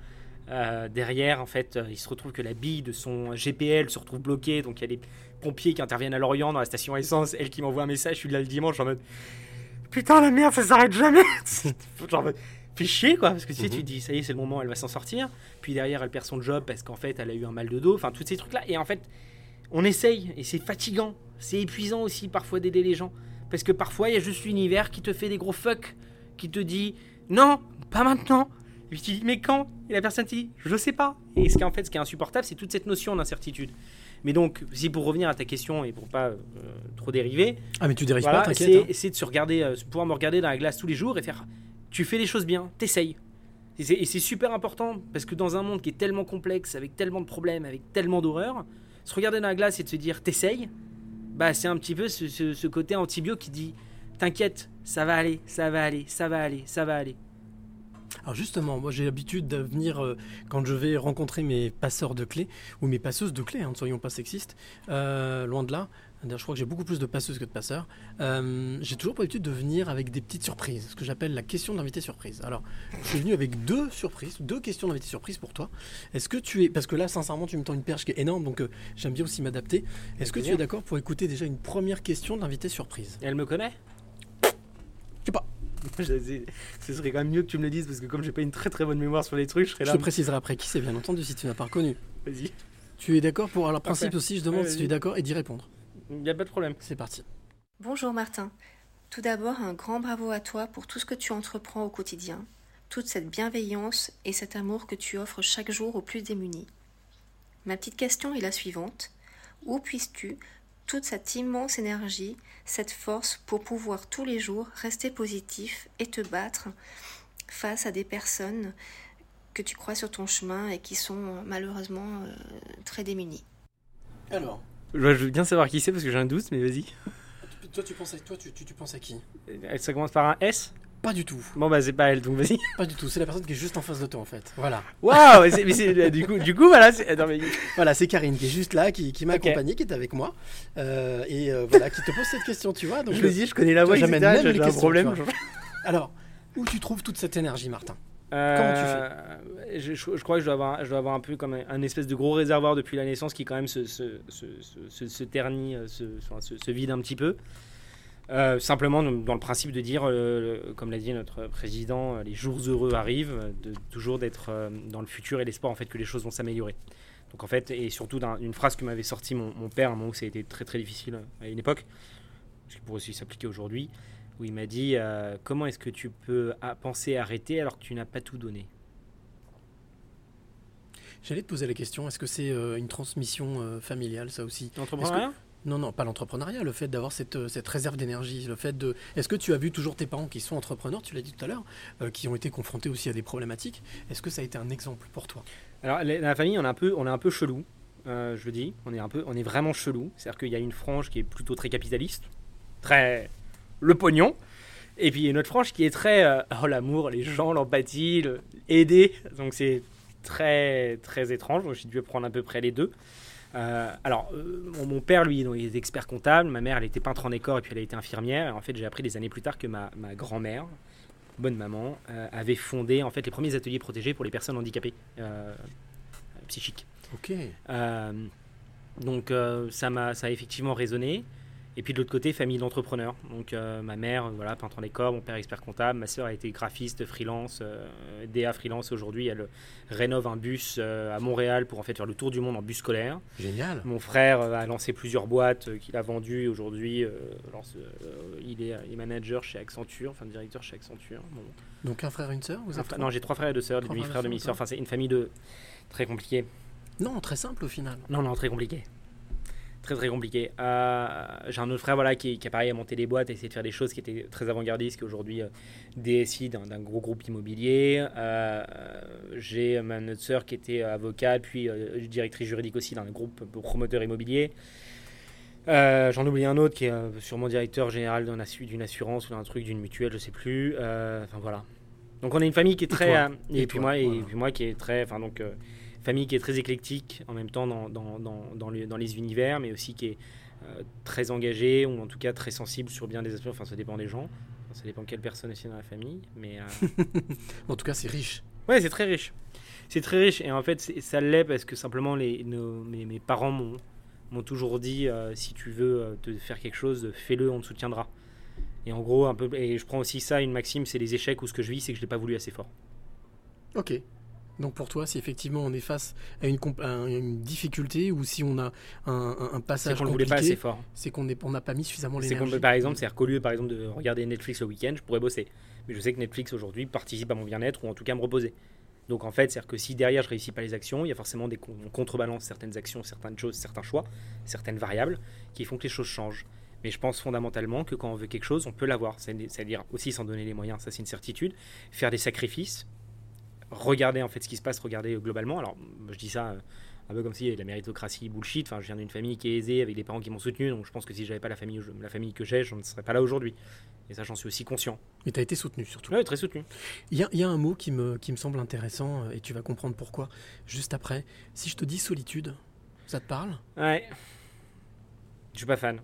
Euh, derrière, en fait, euh, il se retrouve que la bille de son GPL se retrouve bloquée, donc il y a des pompiers qui interviennent à Lorient dans la station essence. Elle qui m'envoie un message, je suis là le dimanche en mode Putain, la merde, ça s'arrête jamais Genre, chier quoi, parce que tu sais, tu te dis ça y est, c'est le moment, elle va s'en sortir. Puis derrière, elle perd son job parce qu'en fait, elle a eu un mal de dos, enfin, tous ces trucs-là. Et en fait, on essaye, et c'est fatigant, c'est épuisant aussi parfois d'aider les gens. Parce que parfois, il y a juste l'univers qui te fait des gros fuck, qui te dit non, pas maintenant. Et puis tu dis mais quand? Et la personne te dit je sais pas. Et ce qui en fait, ce qui est insupportable, c'est toute cette notion d'incertitude. Mais donc, si pour revenir à ta question et pour pas euh, trop dériver, Ah, mais tu dérives voilà, pas, c'est t'inquiète. hein. c'est de se regarder, euh, pouvoir me regarder dans la glace tous les jours et faire tu fais les choses bien, t'essayes. Et c'est- Et c'est super important parce que dans un monde qui est tellement complexe, avec tellement de problèmes, avec tellement d'horreurs, se regarder dans la glace et de se dire t'essayes, bah c'est un petit peu ce, ce- ce côté antibio qui dit t'inquiète, ça va aller, ça va aller, ça va aller, ça va aller. Alors justement, moi j'ai l'habitude de venir euh, quand je vais rencontrer mes passeurs de clés ou mes passeuses de clés, hein, ne soyons pas sexistes, euh, loin de là. Je crois que j'ai beaucoup plus de passeuses que de passeurs. Euh, j'ai toujours pour l'habitude de venir avec des petites surprises, ce que j'appelle la question d'invité surprise. Alors, je suis venu avec deux surprises, deux questions d'invité surprise pour toi. Est-ce que tu es, parce que là, sincèrement, tu me tends une perche qui est énorme, donc j'aime bien aussi m'adapter. Est-ce que tu es d'accord pour écouter déjà une première question d'invité surprise? Elle me connaît Je sais pas. Je sais- Ce serait quand même mieux que tu me le dises parce que comme j'ai pas une très très bonne mémoire sur les trucs, je serais Je là. te préciserai après qui c'est, bien entendu, si tu n'as pas reconnu. Vas-y, Tu es d'accord pour. Alors, principe aussi, je demande Ouais, si tu es d'accord et d'y répondre. il n'y a pas de problème. C'est parti. Bonjour Martin. Tout d'abord, un grand bravo à toi pour tout ce que tu entreprends au quotidien, toute cette bienveillance et cet amour que tu offres chaque jour aux plus démunis. Ma petite question est la suivante. Où puisses-tu, toute cette immense énergie, cette force pour pouvoir tous les jours rester positif et te battre face à des personnes que tu crois sur ton chemin et qui sont euh, malheureusement euh, très démunies. Alors, Je veux bien savoir qui c'est parce que j'ai un doute, mais vas-y. toi, tu penses à, toi, tu, tu- tu penses à qui? Elle- Ça commence par un S? Pas du tout. Bon, bah, c'est pas elle, donc vas-y. Pas du tout. C'est la personne qui est juste en face de toi, en fait. Voilà. Waouh c'est- Du coup, du coup, voilà. c'est- mais- Voilà, c'est Karine qui est juste là, qui, qui m'a Ok. accompagné, qui est avec moi, euh, et euh, voilà, qui te pose cette question, tu vois. Donc, je me euh, dis, je connais la voix, j'amène etc., même j'ai un problème. tu. Alors, où tu trouves toute cette énergie, Martin? Euh, je, je- je crois que je dois, avoir, je dois avoir un peu comme un, un espèce de gros réservoir depuis la naissance qui quand même se, se, se, se- ternit, euh, se vide un petit peu. Euh, simplement dans le principe de dire, euh, comme l'a dit notre président, euh, les jours heureux arrivent, de toujours d'être euh, dans le futur et l'espoir en fait que les choses vont s'améliorer. Donc en fait, et surtout d'un- une phrase que m'avait sorti mon, mon père à un moment où ça a été très très difficile à une époque, ce qui pourrait aussi s'appliquer aujourd'hui, où il m'a dit comment est-ce que tu peux penser arrêter alors que tu n'as pas tout donné? J'allais te poser la question, est-ce que c'est une transmission familiale, ça aussi? L'entrepreneuriat Non, non, pas l'entrepreneuriat, le fait d'avoir cette, euh, cette réserve d'énergie, le fait de... Est-ce que tu as vu toujours tes parents qui sont entrepreneurs, tu l'as dit tout à l'heure, euh, qui ont été confrontés aussi à des problématiques Est-ce que ça a été un exemple pour toi? Alors, la, famille, on est un peu, on est un peu chelou. euh, je le dis, on est un peu, on est vraiment chelou. C'est-à-dire qu'il y a une frange qui est plutôt très capitaliste, très le pognon, et puis il y a une autre frange qui est très oh l'amour, les gens, l'empathie, le- aider. Donc c'est très très étrange. J'ai dû prendre à peu près les deux. Euh, alors, euh, mon, père, lui, donc, il est expert comptable. Ma mère, elle était peintre en décor et puis elle a été infirmière. Et en fait, j'ai appris des années plus tard que ma, ma grand-mère, bonne maman, euh, avait fondé en fait les premiers ateliers protégés pour les personnes handicapées psychiques. Ok. Donc ça m'a ça a effectivement résonné. Et puis de l'autre côté, famille d'entrepreneurs. Donc euh, ma mère, voilà, peintre en décor, mon père expert comptable, ma sœur a été graphiste, freelance, euh, DA freelance aujourd'hui. Elle rénove un bus euh, à Montréal pour en fait faire le tour du monde en bus scolaire. Génial. Mon frère euh, a lancé plusieurs boîtes euh, qu'il a vendues aujourd'hui. euh, euh, il, est, il est manager chez Accenture, enfin directeur chez Accenture. Bon, Donc un frère et une sœur vous non, j'ai trois frères et deux sœurs, des demi-frères, demi-sœurs. sœurs, Enfin, c'est une famille de très compliquée. Non, très simple au final. Non, non, très compliqué. Très, très compliqué. Euh, j'ai un autre frère voilà, qui, qui a pareil à monter des boîtes, à essayer de faire des choses qui étaient très avant-gardistes, qui est aujourd'hui euh, DSI d'un d'un gros groupe immobilier. Euh, j'ai ma notre sœur qui était avocate, puis directrice juridique aussi d'un groupe promoteur immobilier. Euh, J'en oublie un autre qui est euh, sûrement directeur général d'un assu- d'une assurance ou d'un truc, d'une mutuelle, je sais plus. Euh, Enfin voilà. Donc on est une famille qui est très. et, puis moi qui est très. Enfin donc. Famille qui est très éclectique en même temps dans, dans, dans, les, dans les univers, mais aussi qui est euh, très engagée ou en tout cas très sensible sur bien des aspects. Enfin, ça dépend des gens. Enfin, ça dépend quelle personne aussi dans la famille. Mais euh, En tout cas, c'est riche. ouais, c'est très riche. C'est très riche et en fait, ça l'est parce que simplement les, nos- mes, mes parents m'ont m'ont toujours dit euh, si tu veux te faire quelque chose, fais-le, on te soutiendra. Et en gros, un peu, et je prends aussi ça, une maxime, c'est les échecs ou ce que je vis, c'est que je l'ai pas voulu assez fort. Ok. Donc pour toi, si effectivement on est face à une, comp- à une difficulté ou si on a un, C'est passage qu'on pas assez compliqué, fort. c'est qu'on n'a pas mis suffisamment C'est l'énergie. peut, par exemple, c'est-à-dire qu'au lieu, par exemple, de regarder Netflix le week-end, je pourrais bosser. Mais je sais que Netflix aujourd'hui participe à mon bien-être ou en tout cas à me reposer. Donc en fait, c'est-à-dire que si derrière je réussis pas les actions, il y a forcément des on contrebalance certaines actions, certaines choses, certains choix, certaines variables qui font que les choses changent. Mais je pense fondamentalement que quand on veut quelque chose, on peut l'avoir. C'est- C'est-à-dire aussi sans donner les moyens, ça c'est une certitude. Faire des sacrifices, regarder en fait ce qui se passe, regarder globalement. Alors je dis ça euh, un peu comme si de la méritocratie bullshit. Enfin, je viens d'une famille qui est aisée, avec des parents qui m'ont soutenu, donc je pense que si j'avais pas la famille, la famille que j'ai, je ne serais pas là aujourd'hui. Et ça, j'en suis aussi conscient. Mais tu as été soutenu surtout. Ouais, très soutenu. Il y, a- il y a un mot qui me, qui me semble intéressant euh, et tu vas comprendre pourquoi juste après. Si je te dis solitude, ça te parle? Ouais. Je suis pas fan.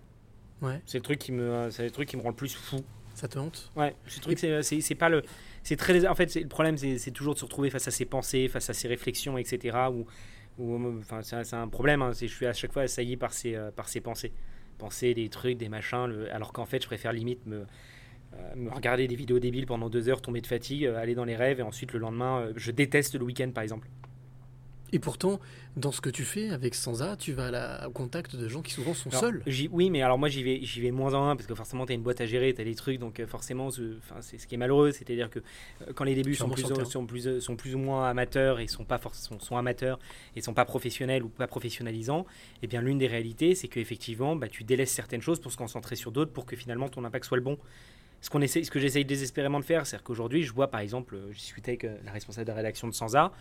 Ouais. C'est le truc qui me, c'est le truc qui me rend le plus fou. Ça te hante? Ouais. Ce truc, c'est, c'est, c'est pas le, c'est très, en fait, le problème, c'est, toujours de se retrouver face à ses pensées, face à ses réflexions, etc. Ou, enfin, c'est, un- problème. hein, je suis à chaque fois assailli par ses, euh, par pensées, penser des trucs, des machins. alors qu'en fait, je préfère limite me euh, me regarder des vidéos débiles pendant deux heures, tomber de fatigue, euh, aller dans les rêves et ensuite le lendemain, euh, je déteste le week-end par exemple. Et pourtant, dans ce que tu fais avec Sansa, tu vas à la- au contact de gens qui souvent sont Alors, seuls. Oui, mais alors moi j'y vais, j'y vais moins en un parce que forcément tu as une boîte à gérer, tu as des trucs, donc euh, forcément c'est ce qui est malheureux, c'est-à-dire que euh, quand les débuts sont plus, sur le terrain. sont, plus, sont plus ou moins amateurs et sont, pas sont, sont amateurs et sont pas professionnels ou pas professionnalisants, et bien l'une des réalités c'est qu'effectivement bah, tu délaisses certaines choses pour se concentrer sur d'autres pour que finalement ton impact soit le bon. Ce, qu'on essaie, ce que j'essaye désespérément de faire, c'est qu'aujourd'hui, je vois par exemple, euh, je discutais avec la responsable de la rédaction de Sansa,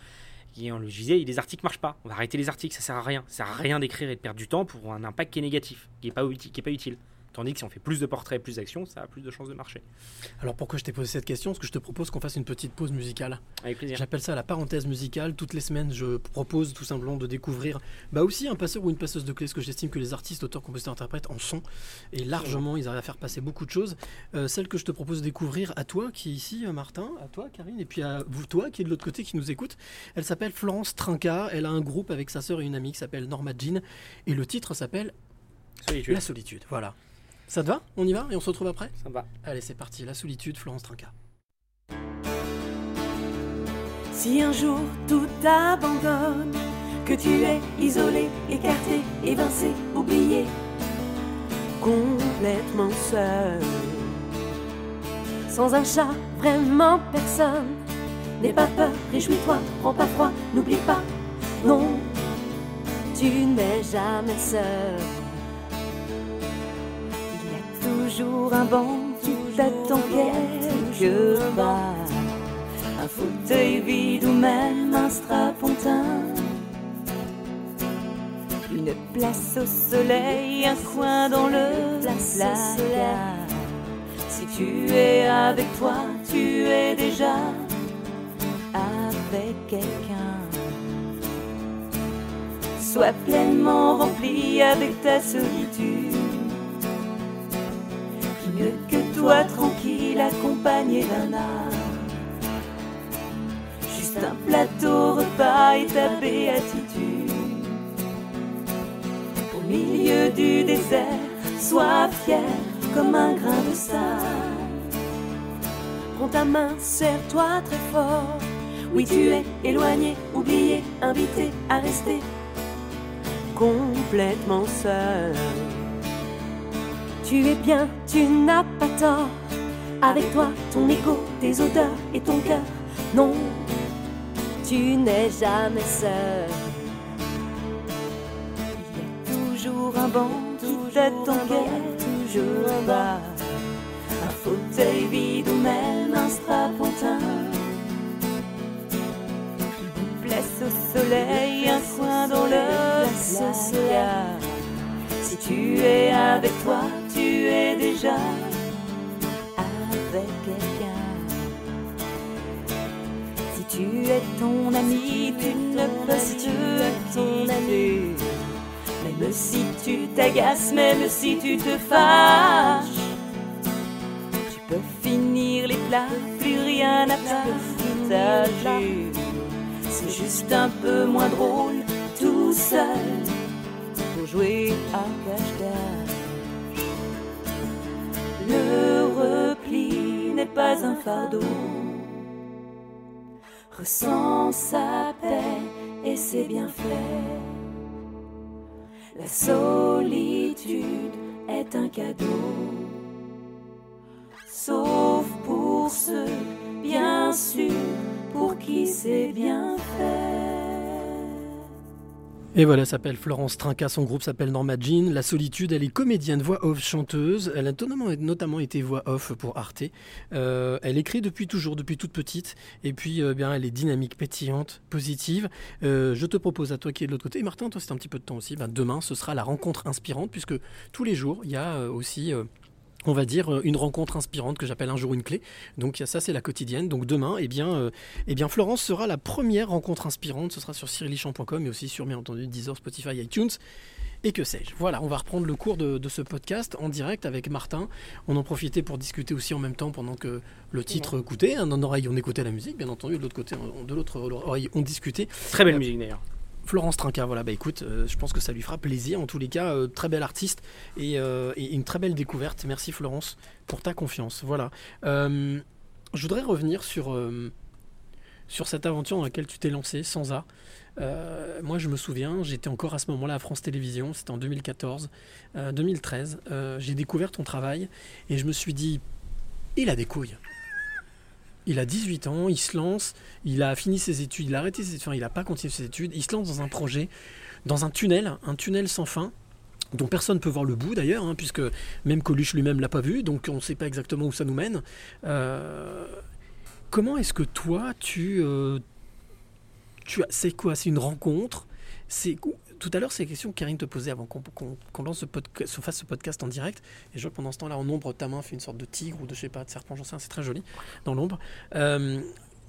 qui on lui disait les articles marchent pas. On va arrêter les articles, ça sert à rien. Ça sert à rien d'écrire et de perdre du temps pour un impact qui est négatif, qui est. Qui est pas utile. Tandis que si on fait plus de portraits, plus d'actions, ça a plus de chances de marcher. Alors pourquoi je t'ai posé cette question? Parce que je te propose qu'on fasse une petite pause musicale. Avec plaisir. J'appelle ça la parenthèse musicale. Toutes les semaines, je propose tout simplement de découvrir bah aussi un passeur ou une passeuse de clés, parce que j'estime que les artistes, auteurs, compositeurs, interprètes en sont. Et largement, ils arrivent à faire passer beaucoup de choses. Euh, celle que je te propose de découvrir à toi, qui est ici, euh, Martin, à toi, Karine, et puis à vous, toi, qui est de l'autre côté, qui nous écoute. Elle s'appelle Florence Trinca. Elle a un groupe avec sa sœur et une amie qui s'appelle Norma Jean. Et le titre s'appelle Solitude. La solitude. Voilà. Ça te va? On y va Et on se retrouve après? Ça va. Allez, c'est parti. La solitude, Florence Trinca. Si un jour tout t'abandonne, que tu es isolé, écarté, évincé, oublié, complètement seul, sans un chat, vraiment personne, n'aie pas peur, réjouis-toi, prends pas froid, n'oublie pas, non, tu n'es jamais seul. Toujours un banc qui t'attend quelque part. Un fauteuil vide ou même un strapontin. Une place au soleil, un coin dans le placard. Si tu es avec toi, tu es déjà avec quelqu'un. Sois pleinement rempli avec ta solitude. Que toi, tranquille, accompagné d'un art. Juste un plateau repas et ta béatitude. Au milieu du désert, sois fier comme un grain de sable. Prends ta main, serre-toi très fort. Oui, tu es éloigné, oublié, invité à rester complètement seul. Tu es bien, tu n'as pas tort. Avec toi, ton ego, tes odeurs et ton cœur. Non, tu n'es jamais seul. Il y a toujours un banc qui t'attend toujours bas. Un fauteuil vide ou même un strapontin. Une place au soleil, un coin dans le placard. Si tu es avec toi, tu es déjà avec quelqu'un. Si tu es ton ami, tu ne peux te ton ami. Même si tu t'agaces, même si tu te fâches, tu peux finir les plats, plus rien à partager. C'est juste un peu moins drôle, tout seul, jouer à cache-cache. Le repli n'est pas un fardeau. Ressens sa paix et c'est bien fait. La solitude est un cadeau. Sauf pour ceux, bien sûr, pour qui c'est bien fait. Et voilà, elle s'appelle Florence Trinca, son groupe s'appelle Norma Jean. La solitude, elle est comédienne, voix off, chanteuse. Elle a notamment, été voix off pour Arte. Euh, elle écrit depuis toujours, depuis toute petite. Et puis, euh, bien, elle est dynamique, pétillante, positive. Euh, je te propose à toi qui es de l'autre côté, et Martin, toi c'est un petit peu de temps aussi. Ben, demain, ce sera la rencontre inspirante, puisque tous les jours, il y a aussi on va dire euh, une rencontre inspirante que j'appelle un jour une clé. Donc ça c'est la quotidienne. Donc demain, eh bien, euh, eh bien Florence sera la première rencontre inspirante. Ce sera sur cyrilichamp.com mais aussi sur bien entendu Deezer, Spotify, iTunes. Et que sais-je. Voilà, on va reprendre le cours de, de, ce podcast en direct avec Martin. On en profitait pour discuter aussi en même temps pendant que le titre ouais. coûtait. D'un oreille, on écoutait la musique, bien entendu. De l'autre côté, de l'autre oreille, on discutait. Très belle euh, musique d'ailleurs. Florence Trinca, voilà, bah écoute, euh, je pense que ça lui fera plaisir. En tous les cas, euh, très belle artiste et, euh, et, une très belle découverte. Merci Florence pour ta confiance. Voilà. je voudrais revenir sur, sur cette aventure dans laquelle tu t'es lancé, sans A. Moi, je me souviens, j'étais encore à ce moment-là à France Télévisions, c'était en 2014, euh, 2013. Euh, j'ai découvert ton travail et je me suis dit, il a des couilles. Il a 18 ans, il se lance, il a fini ses études, il a arrêté ses études, il n'a pas continué ses études, il se lance dans un projet, dans un tunnel, un tunnel sans fin, dont personne ne peut voir le bout d'ailleurs, hein, puisque même Coluche lui-même l'a pas vu, donc on ne sait pas exactement où ça nous mène. Euh, comment est-ce que toi, tu, euh, tu c'est quoi? C'est une rencontre? C'est tout à l'heure, c'est la question que Karine te posait avant qu'on lance ce podca- se fasse ce podcast en direct. Et je vois pendant ce temps-là, en ombre, ta main fait une sorte de tigre ou de, je sais pas, de serpent, j'en sais rien, c'est très joli, dans l'ombre. Euh,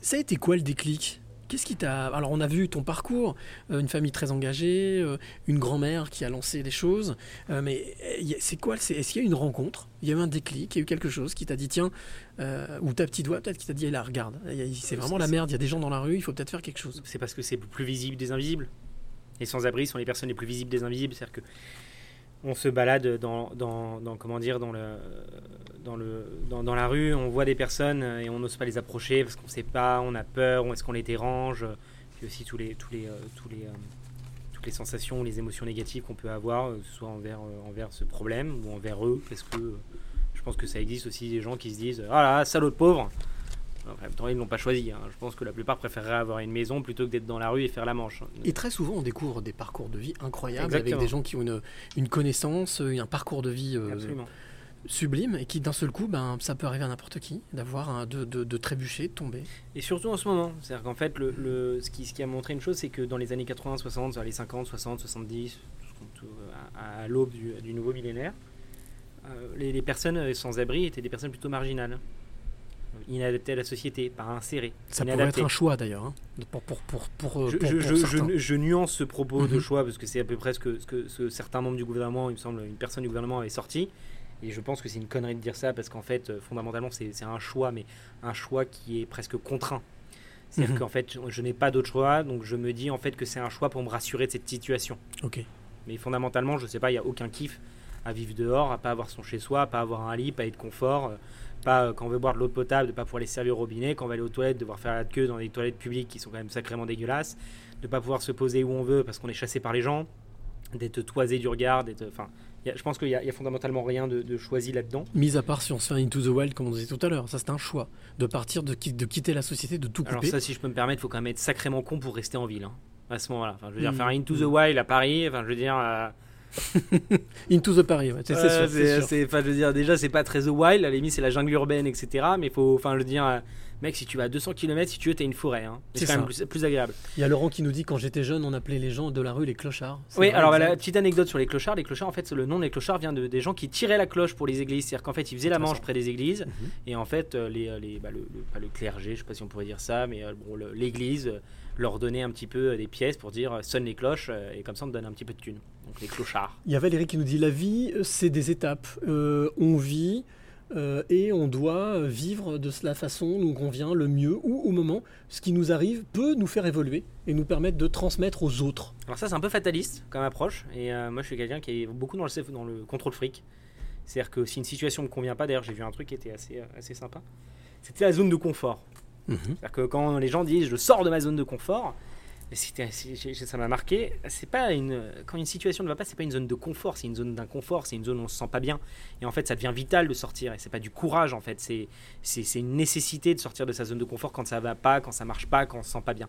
ça a été quoi le déclic? Qu'est-ce qui t'a. Alors, on a vu ton parcours, euh, une famille très engagée, euh, une grand-mère qui a lancé des choses, mais c'est quoi Est-ce qu'il y a eu une rencontre? Il y a eu un déclic, il y a eu quelque chose qui t'a dit, tiens, euh, ou ta petite voix peut-être qui t'a dit, là, regarde, c'est vraiment la merde, il y a des gens dans la rue, il faut peut-être faire quelque chose? C'est parce que c'est plus visible des invisibles? Les sans-abri sont les personnes les plus visibles des invisibles. C'est-à-dire que on se balade dans, dans, comment dire, dans, le, dans, le, dans, la rue, on voit des personnes et on n'ose pas les approcher parce qu'on ne sait pas, on a peur, est-ce qu'on les dérange? Puis aussi tous les, tous les, euh, tous les, euh, toutes les sensations, les émotions négatives qu'on peut avoir, euh, soit envers, envers ce problème ou envers eux, parce que je pense que ça existe aussi des gens qui se disent Ah là, salaud de pauvre En même temps, ils ne l'ont pas choisi. hein. Je pense que la plupart préféreraient avoir une maison plutôt que d'être dans la rue et faire la manche. Et très souvent, on découvre des parcours de vie incroyables Exactement. avec des gens qui ont une, une connaissance, euh, un parcours de vie euh, sublime et qui, d'un seul coup, ben, ça peut arriver à n'importe qui, d'avoir de, de, de trébucher, de tomber. Et surtout en ce moment. C'est-à-dire qu'en fait, le, le- ce, qui, ce qui a montré une chose, c'est que dans les années 80, 60, dans les 50, 60, 70, tout- à, à l'aube du, du nouveau millénaire, euh, les, les personnes sans abri étaient des personnes plutôt marginales, inadaptées à la société, pas insérées. Ça pourrait inadaptées. être un choix d'ailleurs, hein, pour, pour, pour, pour, Je, pour- je- pour je- certains. je- je nuance ce propos de Mhm. choix parce que c'est à peu près ce que, ce que- ce certains membres du gouvernement, il me semble, une personne du gouvernement avait sorti. Et je pense que c'est une connerie de dire ça parce qu'en fait, euh, fondamentalement, c'est c'est un choix, mais un choix qui est presque contraint. C'est-à-dire Mhm. qu'en fait, je, je n'ai pas d'autre choix, donc je me dis en fait que c'est un choix pour me rassurer de cette situation. Ok. Mais fondamentalement, je sais pas, il n'y a aucun kiff à vivre dehors, à pas avoir son chez-soi, à pas avoir un lit, pas être confort, euh, pas euh, quand on veut boire de l'eau potable, de pas pouvoir les servir au robinet, quand on va aller aux toilettes, devoir faire la queue dans les toilettes publiques qui sont quand même sacrément dégueulasses, de pas pouvoir se poser où on veut parce qu'on est chassé par les gens, d'être toisé du regard, d'être, enfin, je pense qu'il y, a- fondamentalement rien de, de choisi là-dedans. Mis à part si on se fait un Into the Wild, comme on disait tout à l'heure, ça c'est un choix. De partir, de, de quitter la société, de tout Alors couper. ça, si je peux me permettre, il faut quand même être sacrément con pour rester en ville. hein, à ce moment-là, enfin, je veux dire, Mm. faire un Into the Mm. Wild à Paris, enfin, je veux dire. euh, Into the Paris, ouais, c'est Ouais, sûr. c'est je veux dire, déjà, c'est pas très The Wild, à la limite, c'est la jungle urbaine, etc. Mais faut, enfin, je veux dire, euh, mec, si tu vas à 200 km, si tu veux, t'as une forêt. Hein. C'est quand même plus, plus agréable. Il y a Laurent qui nous dit quand j'étais jeune, on appelait les gens de la rue les clochards. Oui, alors la petite anecdote sur les clochards. Les clochards, en fait, le nom des clochards vient de, des gens qui tiraient la cloche pour les églises. C'est-à-dire qu'en fait, ils faisaient la manche près des églises. Mhm. Et en fait, euh, les, les, bah, le, le- pas le clergé, je sais pas si on pourrait dire ça, mais euh, bon, l'église euh, leur donnait un petit peu euh, des pièces pour dire euh, sonne les cloches euh, et comme ça on te donne un petit peu de thunes. Donc les clochards. Il y a Valérie qui nous dit la vie, euh, c'est des étapes. Euh, on vit euh, et on doit vivre de la façon nous convient le mieux ou au moment. Ce qui nous arrive peut nous faire évoluer et nous permettre de transmettre aux autres. Alors ça c'est un peu fataliste comme approche et euh, moi je suis quelqu'un qui est beaucoup dans le, self- dans le contrôle fric. C'est-à-dire que si une situation me convient pas, d'ailleurs j'ai vu un truc qui était assez, assez sympa, c'était la zone de confort. C'est-à-dire que quand les gens disent je sors de ma zone de confort, ça m'a marqué. C'est pas une quand une situation ne va pas, c'est pas une zone de confort, c'est une zone d'inconfort, c'est une zone où on se sent pas bien. Et en fait, ça devient vital de sortir. Et c'est pas du courage en fait, c'est une nécessité de sortir de sa zone de confort quand ça va pas, quand ça marche pas, quand on se sent pas bien.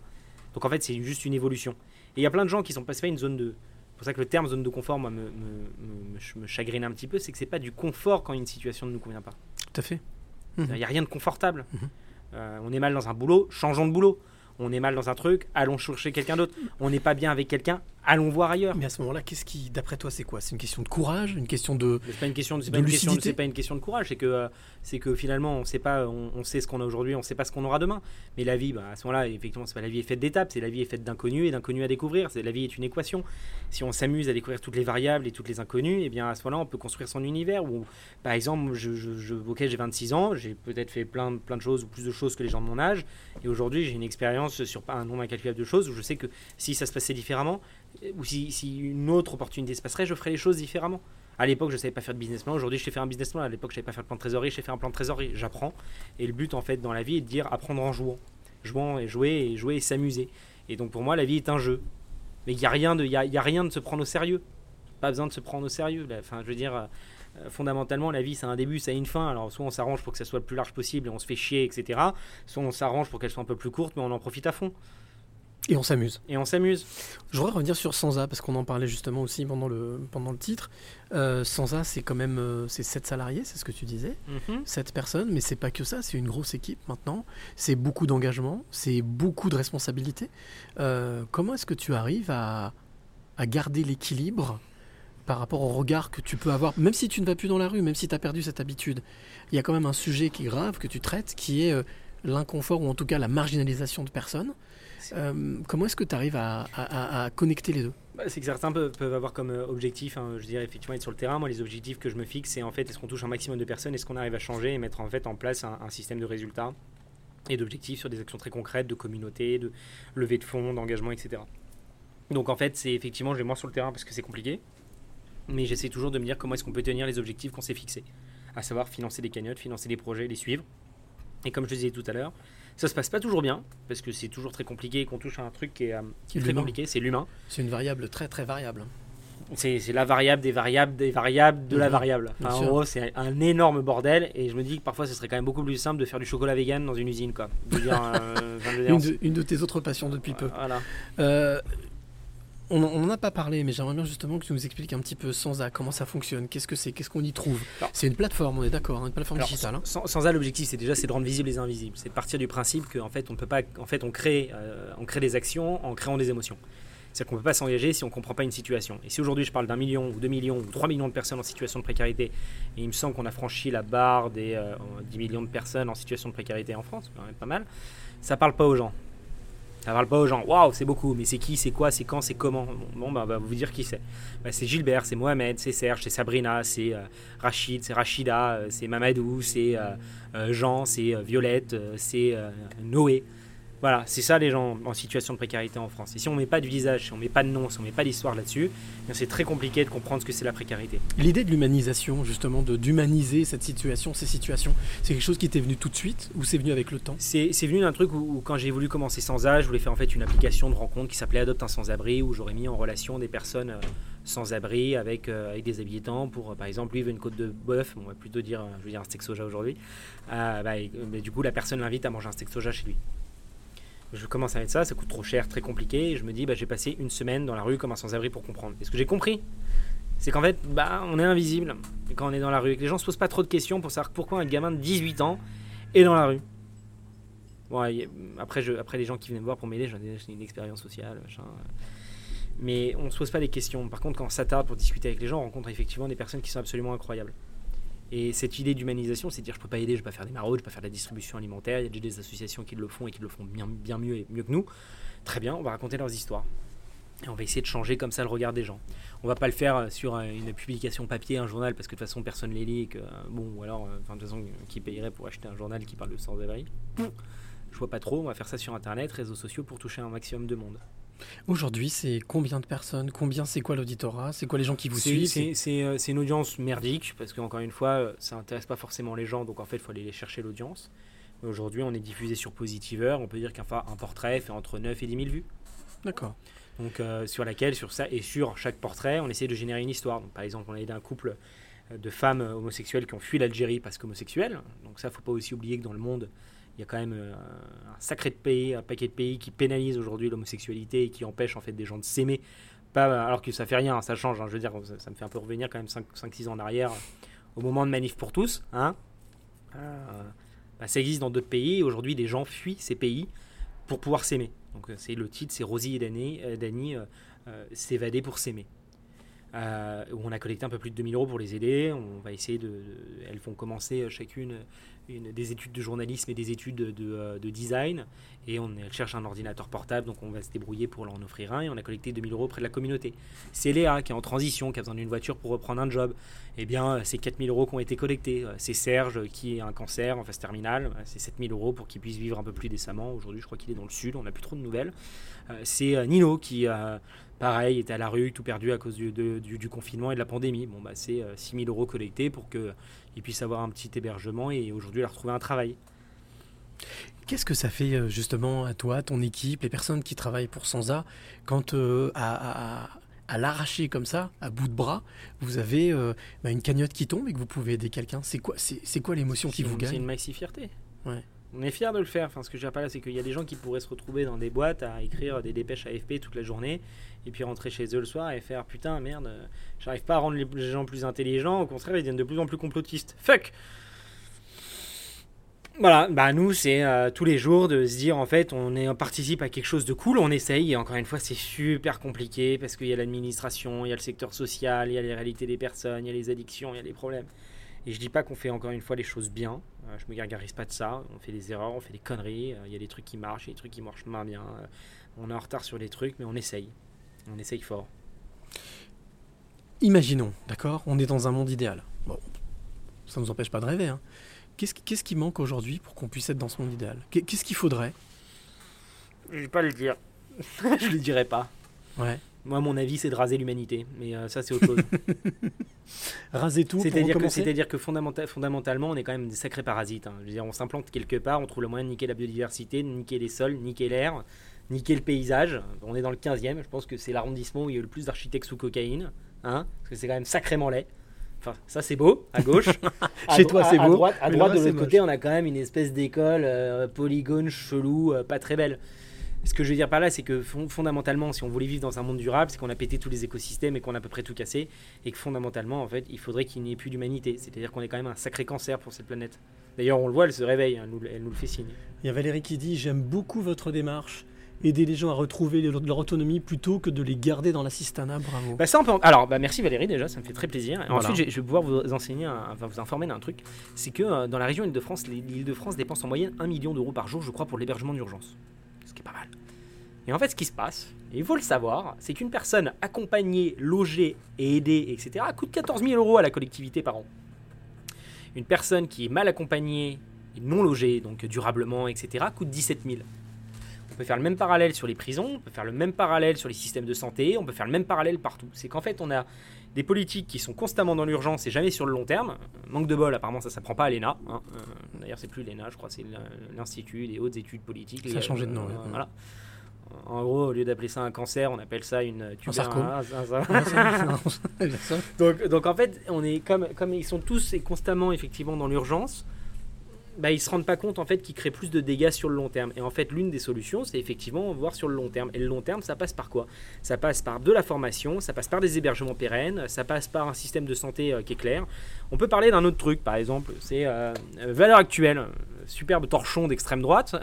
Donc en fait, c'est juste une évolution. Et il y a plein de gens qui sont pas, c'est pas une zone de. C'est pour ça que le terme zone de confort, moi, me, me, me- me- me chagrine un petit peu, c'est que c'est pas du confort quand une situation ne nous convient pas. Tout à fait. Il n'y a rien de confortable. Mhm. Euh, on est mal dans un boulot, changeons de boulot. On est mal dans un truc, allons chercher quelqu'un d'autre. On n'est pas bien avec quelqu'un, allons voir ailleurs. Mais à ce moment-là, qu'est-ce qui, d'après toi, c'est quoi? C'est une question de courage, une question de. C'est pas une question, de- de pas une question, lucidité c'est pas une question de courage, c'est que euh, c'est que finalement on sait pas, on, on sait ce qu'on a aujourd'hui, on sait pas ce qu'on aura demain. Mais la vie, bah, à ce moment-là, effectivement, c'est pas la vie est faite d'étapes, c'est la vie est faite d'inconnus et d'inconnus à découvrir. C'est la vie est une équation. Si on s'amuse à découvrir toutes les variables et toutes les inconnues, et bien à ce moment-là, on peut construire son univers. Par exemple, je, je, je- ok, j'ai 26 ans, j'ai peut-être fait plein, de- plein de choses ou plus de choses que les gens de mon âge, et aujourd'hui j'ai une expérience sur un nombre incalculable de choses où je sais que si ça se passait différemment, ou si, une autre opportunité se passerait, je ferais les choses différemment. À l'époque, je savais pas faire de business plan. Aujourd'hui, je sais faire un business plan. À l'époque, je savais pas faire de plan de trésorerie. Je sais un plan de trésorerie. J'apprends. Et le but, en fait, dans la vie, est de dire apprendre en jouant. Jouant et jouer et jouer et s'amuser. Et donc pour moi, la vie est un jeu. Mais il n'y a, rien de- a, rien de se prendre au sérieux. Pas besoin de se prendre au sérieux. Enfin, je veux dire, euh, fondamentalement, la vie, c'est un début, ça a une fin. Alors soit on s'arrange pour que ça soit le plus large possible et on se fait chier, etc. Soit on s'arrange pour qu'elle soit un peu plus courte, mais on en profite à fond. Et on s'amuse. Et on s'amuse. Je voudrais revenir sur Sansa, parce qu'on en parlait justement aussi pendant le, pendant le titre. Euh, Sansa, c'est quand même euh, c'est 7 salariés, c'est ce que tu disais. Mhm. 7 personnes, mais c'est pas que ça, c'est une grosse équipe maintenant. C'est beaucoup d'engagement, c'est beaucoup de responsabilités. Euh, comment est-ce que tu arrives à, à garder l'équilibre par rapport au regard que tu peux avoir, même si tu ne vas plus dans la rue, même si tu as perdu cette habitude? Il y a quand même un sujet qui est grave, que tu traites, qui est euh, l'inconfort ou en tout cas la marginalisation de personnes. Euh, comment est-ce que tu arrives à, à- à- à connecter les deux? Bah, c'est que certains peuvent, peuvent avoir comme euh, objectif, hein, je dirais effectivement être sur le terrain. Moi, les objectifs que je me fixe, c'est en fait est-ce qu'on touche un maximum de personnes, est-ce qu'on arrive à changer et mettre en fait en place un, un système de résultats et d'objectifs sur des actions très concrètes, de communauté, de levée de fonds, d'engagement, etc. Donc en fait, c'est effectivement, je vais moins sur le terrain parce que c'est compliqué, mais j'essaie toujours de me dire comment est-ce qu'on peut tenir les objectifs qu'on s'est fixés, à savoir financer des cagnottes, financer des projets, les suivre. Et comme je le disais tout à l'heure, ça se passe pas toujours bien parce que c'est toujours très compliqué et qu'on touche à un truc qui est, euh, qui est très compliqué, c'est l'humain. C'est une variable très très variable. C'est la variable des variables des variables de la Mhm. variable. Enfin, en gros, c'est un énorme bordel et je me dis que parfois ce serait quand même beaucoup plus simple de faire du chocolat vegan dans une usine, quoi. De dire, euh, dire, de, une de tes autres passions depuis peu. Voilà. Euh, on n'en a pas parlé, mais j'aimerais bien justement que tu nous expliques un petit peu Sansa, comment ça fonctionne, qu'est-ce que c'est, qu'est-ce qu'on y trouve. C'est une plateforme, on est d'accord, hein, une plateforme Alors, digitale. hein. Sans, sans ça, l'objectif, c'est déjà c'est de rendre visibles les invisibles. C'est de partir du principe qu'en fait, on peut pas, en fait, on crée, euh, on crée des actions en créant des émotions. C'est-à-dire qu'on ne peut pas s'engager si on ne comprend pas une situation. Et si aujourd'hui je parle d'un million, ou deux millions, ou trois millions de personnes en situation de précarité, et il me semble qu'on a franchi la barre des euh, 10 millions de personnes en situation de précarité en France, c'est quand même pas mal, ça parle pas aux gens. Ça parle pas aux gens. Waouh, c'est beaucoup, mais c'est qui, c'est quoi, c'est quand, c'est comment Bon, bah, on va vous dire qui c'est. Bah, c'est Gilbert, c'est Mohamed, c'est Serge, c'est Sabrina, c'est euh, Rachid, c'est Rachida, euh, c'est Mamadou, c'est euh, Jean, c'est Violette, c'est Noé. Voilà, c'est ça les gens en situation de précarité en France. Et si on met pas de visage, si on met pas de nom, si on met pas d'histoire là-dessus, eh c'est très compliqué de comprendre ce que c'est la précarité. L'idée de l'humanisation, justement, d'humaniser cette situation, ces situations, c'est quelque chose qui t'est venu tout de suite ou c'est venu avec le temps? C'est venu d'un truc où, où quand j'ai voulu commencer sans âge, je voulais faire en fait une application de rencontre qui s'appelait Adopte un sans-abri, où j'aurais mis en relation des personnes euh, sans-abri avec, euh, avec des habitants. Pour, euh, par exemple, lui veut une côte de bœuf, on va plutôt dire, je veux dire un steak soja aujourd'hui. Bah, et, mais du coup, la personne l'invite à manger un steak soja chez lui. Je commence à mettre ça, ça coûte trop cher, très compliqué, et je me dis, bah, j'ai passé une semaine dans la rue comme un sans-abri pour comprendre. Et ce que j'ai compris, c'est qu'en fait, bah, on est invisible quand on est dans la rue, et que les gens se posent pas trop de questions pour savoir pourquoi un gamin de 18 ans est dans la rue. Bon, après, après, les gens qui venaient me voir pour m'aider, j'ai une expérience sociale, machin. Mais on se pose pas les questions. Par contre, quand on s'attarde pour discuter avec les gens, on rencontre effectivement des personnes qui sont absolument incroyables. Et cette idée d'humanisation, c'est de dire je peux pas aider, je peux pas faire des maraudes, je peux pas faire de la distribution alimentaire. Il y a déjà des associations qui le font et qui le font bien, bien mieux et mieux que nous. Très bien, on va raconter leurs histoires. Et on va essayer de changer comme ça le regard des gens. On va pas le faire euh, sur euh, une publication papier, un journal, parce que de toute façon personne les lit euh, bon, ou alors, enfin, de toute façon, qui payerait pour acheter un journal qui parle de sans-abri? Je vois pas trop, on va faire ça sur internet, réseaux sociaux pour toucher un maximum de monde. Aujourd'hui, c'est combien de personnes Combien c'est quoi l'auditorat C'est quoi les gens qui vous suivent C'est euh, c'est une audience merdique parce qu'encore une fois, euh, ça intéresse pas forcément les gens, donc en fait, il faut aller les chercher l'audience. Aujourd'hui, on est diffusé sur Positiver. On peut dire qu'un un portrait fait entre 9 et 10 000 vues. D'accord. Donc, euh, sur laquelle, sur ça, et sur chaque portrait, on essaie de générer une histoire. Donc, par exemple, on a aidé un couple de femmes homosexuelles qui ont fui l'Algérie parce qu'homosexuelles. Donc, ça, faut pas aussi oublier que dans le monde, il y a quand même euh, un sacré de pays, un paquet de pays qui pénalisent aujourd'hui l'homosexualité et qui empêchent en fait des gens de s'aimer. Pas, alors que ça fait rien, ça change. hein. je veux dire, ça, me fait un peu revenir quand même 5-6 ans en arrière, au moment de Manif pour tous. Hein, Euh, bah, ça existe dans d'autres pays. Aujourd'hui, des gens fuient ces pays pour pouvoir s'aimer. Donc euh, c'est le titre, c'est Rosie et euh, euh, s'évader pour s'aimer. On a collecté un peu plus de 2000 euros pour les aider. On va essayer de, de- elles vont commencer chacune des études de journalisme et des études de, euh, de design. Et on elles cherchent un ordinateur portable, donc on va se débrouiller pour leur en offrir un. Et on a collecté 2000 euros auprès de la communauté. C'est Léa qui est en transition, qui a besoin d'une voiture pour reprendre un job. Eh bien, euh, c'est 4000 euros qui ont été collectés. Euh, C'est Serge qui a un cancer en phase terminale. C'est 7000 euros pour qu'il puisse vivre un peu plus décemment. Aujourd'hui, je crois qu'il est dans le sud. On n'a plus trop de nouvelles. C'est Nino qui, pareil, est à la rue, tout perdu à cause du, de- du, du confinement et de la pandémie. Bon, bah, c'est euh, 6000 euros collectés pour qu'il puisse avoir un petit hébergement et aujourd'hui, il a retrouvé un travail. Qu'est-ce que ça fait euh, justement à toi, ton équipe, les personnes qui travaillent pour Sansa, quand euh, à, à- à l'arracher comme ça, à bout de bras, vous avez euh, bah, une cagnotte qui tombe et que vous pouvez aider quelqu'un? C'est quoi, c'est, quoi l'émotion qui vous une- C'est gagne? une maxi fierté. Ouais. On est fiers de le faire. Enfin, ce que je veux là, c'est qu'il y a des gens qui pourraient se retrouver dans des boîtes à écrire des dépêches AFP toute la journée et puis rentrer chez eux le soir et faire putain, merde, j'arrive pas à rendre les les gens plus intelligents. Au contraire, ils deviennent de plus en plus complotistes. Fuck! Voilà, bah nous c'est euh, tous les jours de se dire en fait on, est, on participe à quelque chose de cool, on essaye et encore une fois c'est super compliqué parce qu'il y a l'administration, il y a le secteur social, il y a les réalités des personnes, il y a les addictions, il y a les problèmes. Et je dis pas qu'on fait encore une fois les choses bien, euh, je me gargarise pas de ça, on fait des erreurs, on fait des conneries, euh, il y a des trucs qui marchent, il y a des trucs qui marchent moins bien, euh, on est en retard sur les trucs mais on essaye, on essaye fort. Imaginons, d'accord? On est dans un monde idéal. Bon, ça ne nous empêche pas de rêver. hein. Qu'est-ce, qui- qu'est-ce qui manque aujourd'hui pour qu'on puisse être dans ce monde idéal? Qu'est- Qu'est-ce qu'il faudrait? Je vais pas le dire, je le dirai pas. Ouais. Moi mon avis c'est de raser l'humanité, mais euh, ça c'est autre chose. Raser tout C'est-à-dire que, c'est-à-dire que fondamenta- fondamentalement, on est quand même des sacrés parasites. hein. Je veux dire, on s'implante quelque part, on trouve le moyen de niquer la biodiversité, de niquer les sols, niquer l'air, niquer le paysage. On est dans le 15e, je pense que c'est l'arrondissement où il y a eu le plus d'architectes sous cocaïne. Hein parce que c'est quand même sacrément laid. Enfin, ça c'est beau, à gauche. À Chez toi, c'est à beau, droite, à droite de l'autre côté, on a quand même une espèce d'école euh, polygone, chelou, euh, pas très belle. Ce que je veux dire par là, c'est que fon- fondamentalement, si on voulait vivre dans un monde durable, c'est qu'on a pété tous les écosystèmes et qu'on a à peu près tout cassé, et que fondamentalement, en fait, il faudrait qu'il n'y ait plus d'humanité. C'est-à-dire qu'on est quand même un sacré cancer pour cette planète. D'ailleurs, on le voit, elle se réveille, elle nous, elle nous le fait signe. Il y a Valérie qui dit J'aime beaucoup votre démarche. Aider les gens à retrouver leur, autonomie plutôt que de les garder dans l'assistanat. Bravo. Bah ça, on peut en- Alors, bah merci Valérie déjà, ça me fait très plaisir. Et Voilà. Ensuite, je vais pouvoir vous enseigner, un- enfin vous informer d'un truc. C'est que euh, dans la région Île-de-France, l'Île-de-France dépense en moyenne 1 million d'euros par jour, je crois, pour l'hébergement d'urgence. Qui est pas mal. Et en fait, ce qui se passe, et il faut le savoir, c'est qu'une personne accompagnée, logée et aidée, etc., coûte 14 000 euros à la collectivité par an. Une personne qui est mal accompagnée et non logée, donc durablement, etc., coûte 17 000. On peut faire le même parallèle sur les prisons, on peut faire le même parallèle sur les systèmes de santé, on peut faire le même parallèle partout. C'est qu'en fait, on a des politiques qui sont constamment dans l'urgence et jamais sur le long terme. Manque de bol, apparemment, ça s'apprend pas à l'ENA. hein. Euh, D'ailleurs, c'est plus l'ENA, je crois, c'est l'Institut des hautes études politiques. Ça a changé de nom, euh. Voilà. En gros, au lieu d'appeler ça un cancer, on appelle ça une tuber- sarcome. un- un- donc en fait, on est comme, comme ils sont tous et constamment effectivement dans l'urgence, bah, ils se rendent pas compte en fait qu'ils créent plus de dégâts sur le long terme. Et en fait, l'une des solutions, c'est effectivement voir sur le long terme. Et le long terme, ça passe par quoi? Ça passe par de la formation, ça passe par des hébergements pérennes, ça passe par un système de santé euh, qui est clair. On peut parler d'un autre truc, par exemple, c'est euh, euh, Valeurs Actuelles, euh, superbe torchon d'extrême droite.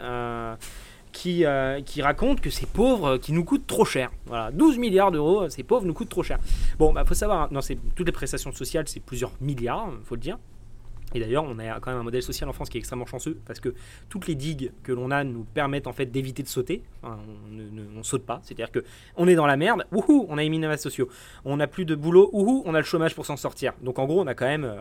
qui, qui raconte que ces pauvres qui nous coûtent trop cher. Voilà, 12 milliards d'euros, ces pauvres nous coûtent trop cher. Bon, bah faut savoir, hein, non, toutes les prestations sociales, c'est plusieurs milliards, faut le dire. Et d'ailleurs, on a quand même un modèle social en France qui est extrêmement chanceux parce que toutes les digues que l'on a nous permettent en fait d'éviter de sauter. Enfin, on ne ne- on saute pas, c'est-à-dire que on est dans la merde, wouhou, on a les minima sociaux. On n'a plus de boulot, wouhou, on a le chômage pour s'en sortir. Donc en gros, on a quand même euh,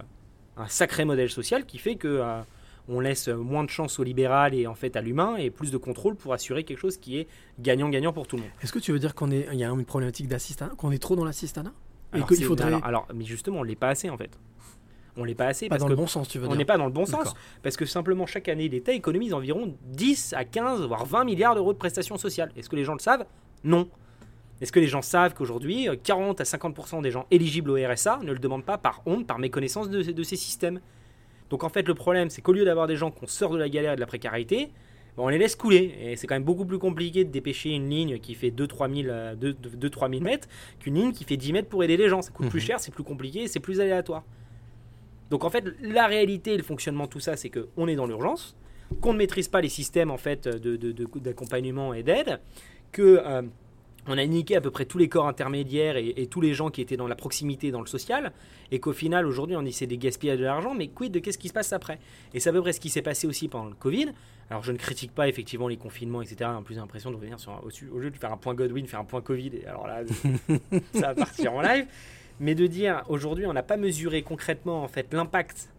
un sacré modèle social qui fait que euh, on laisse moins de chance au libéral et en fait à l'humain et plus de contrôle pour assurer quelque chose qui est gagnant-gagnant pour tout le monde. Est-ce que tu veux dire qu'on est, il y a une problématique d'assistanat, qu'on est trop dans l'assistanat et qu'il faudrait alors, alors, mais justement, on l'est pas assez en fait. On l'est pas assez pas parce dans que le bon sens, tu veux on dire n'est pas dans le bon sens parce que simplement chaque année l'État économise environ 10 à 15 voire 20 milliards d'euros de prestations sociales. Est-ce que les gens le savent? Non. Est-ce que les gens savent qu'aujourd'hui euh, 40 à 50% des gens éligibles au RSA ne le demandent pas par honte, par méconnaissance de, de ces systèmes? Donc en fait le problème c'est qu'au lieu d'avoir des gens qu'on sort de la galère et de la précarité, ben, on les laisse couler. Et c'est quand même beaucoup plus compliqué de dépêcher une ligne qui fait 2-3 000, euh, 2 2 3 000 mètres qu'une ligne qui fait 10 mètres pour aider les gens. Ça coûte plus Mhm. cher, c'est plus compliqué, c'est plus aléatoire. Donc en fait, la réalité et le fonctionnement tout ça, c'est qu'on est dans l'urgence, qu'on ne maîtrise pas les systèmes en fait de- de- de- d'accompagnement et d'aide, que euh, on a niqué à peu près tous les corps intermédiaires et, tous les gens qui étaient dans la proximité, dans le social, et qu'au final aujourd'hui on essaie de gaspiller de l'argent, mais quid de qu'est-ce qui se passe après? Et c'est à peu près ce qui s'est passé aussi pendant le Covid. Alors je ne critique pas effectivement les confinements, etc. En plus j'ai l'impression de revenir sur un, au, au lieu de faire un point Godwin, faire un point Covid. Et alors là, ça va partir en live. Mais de dire aujourd'hui on n'a pas mesuré concrètement en fait l'impact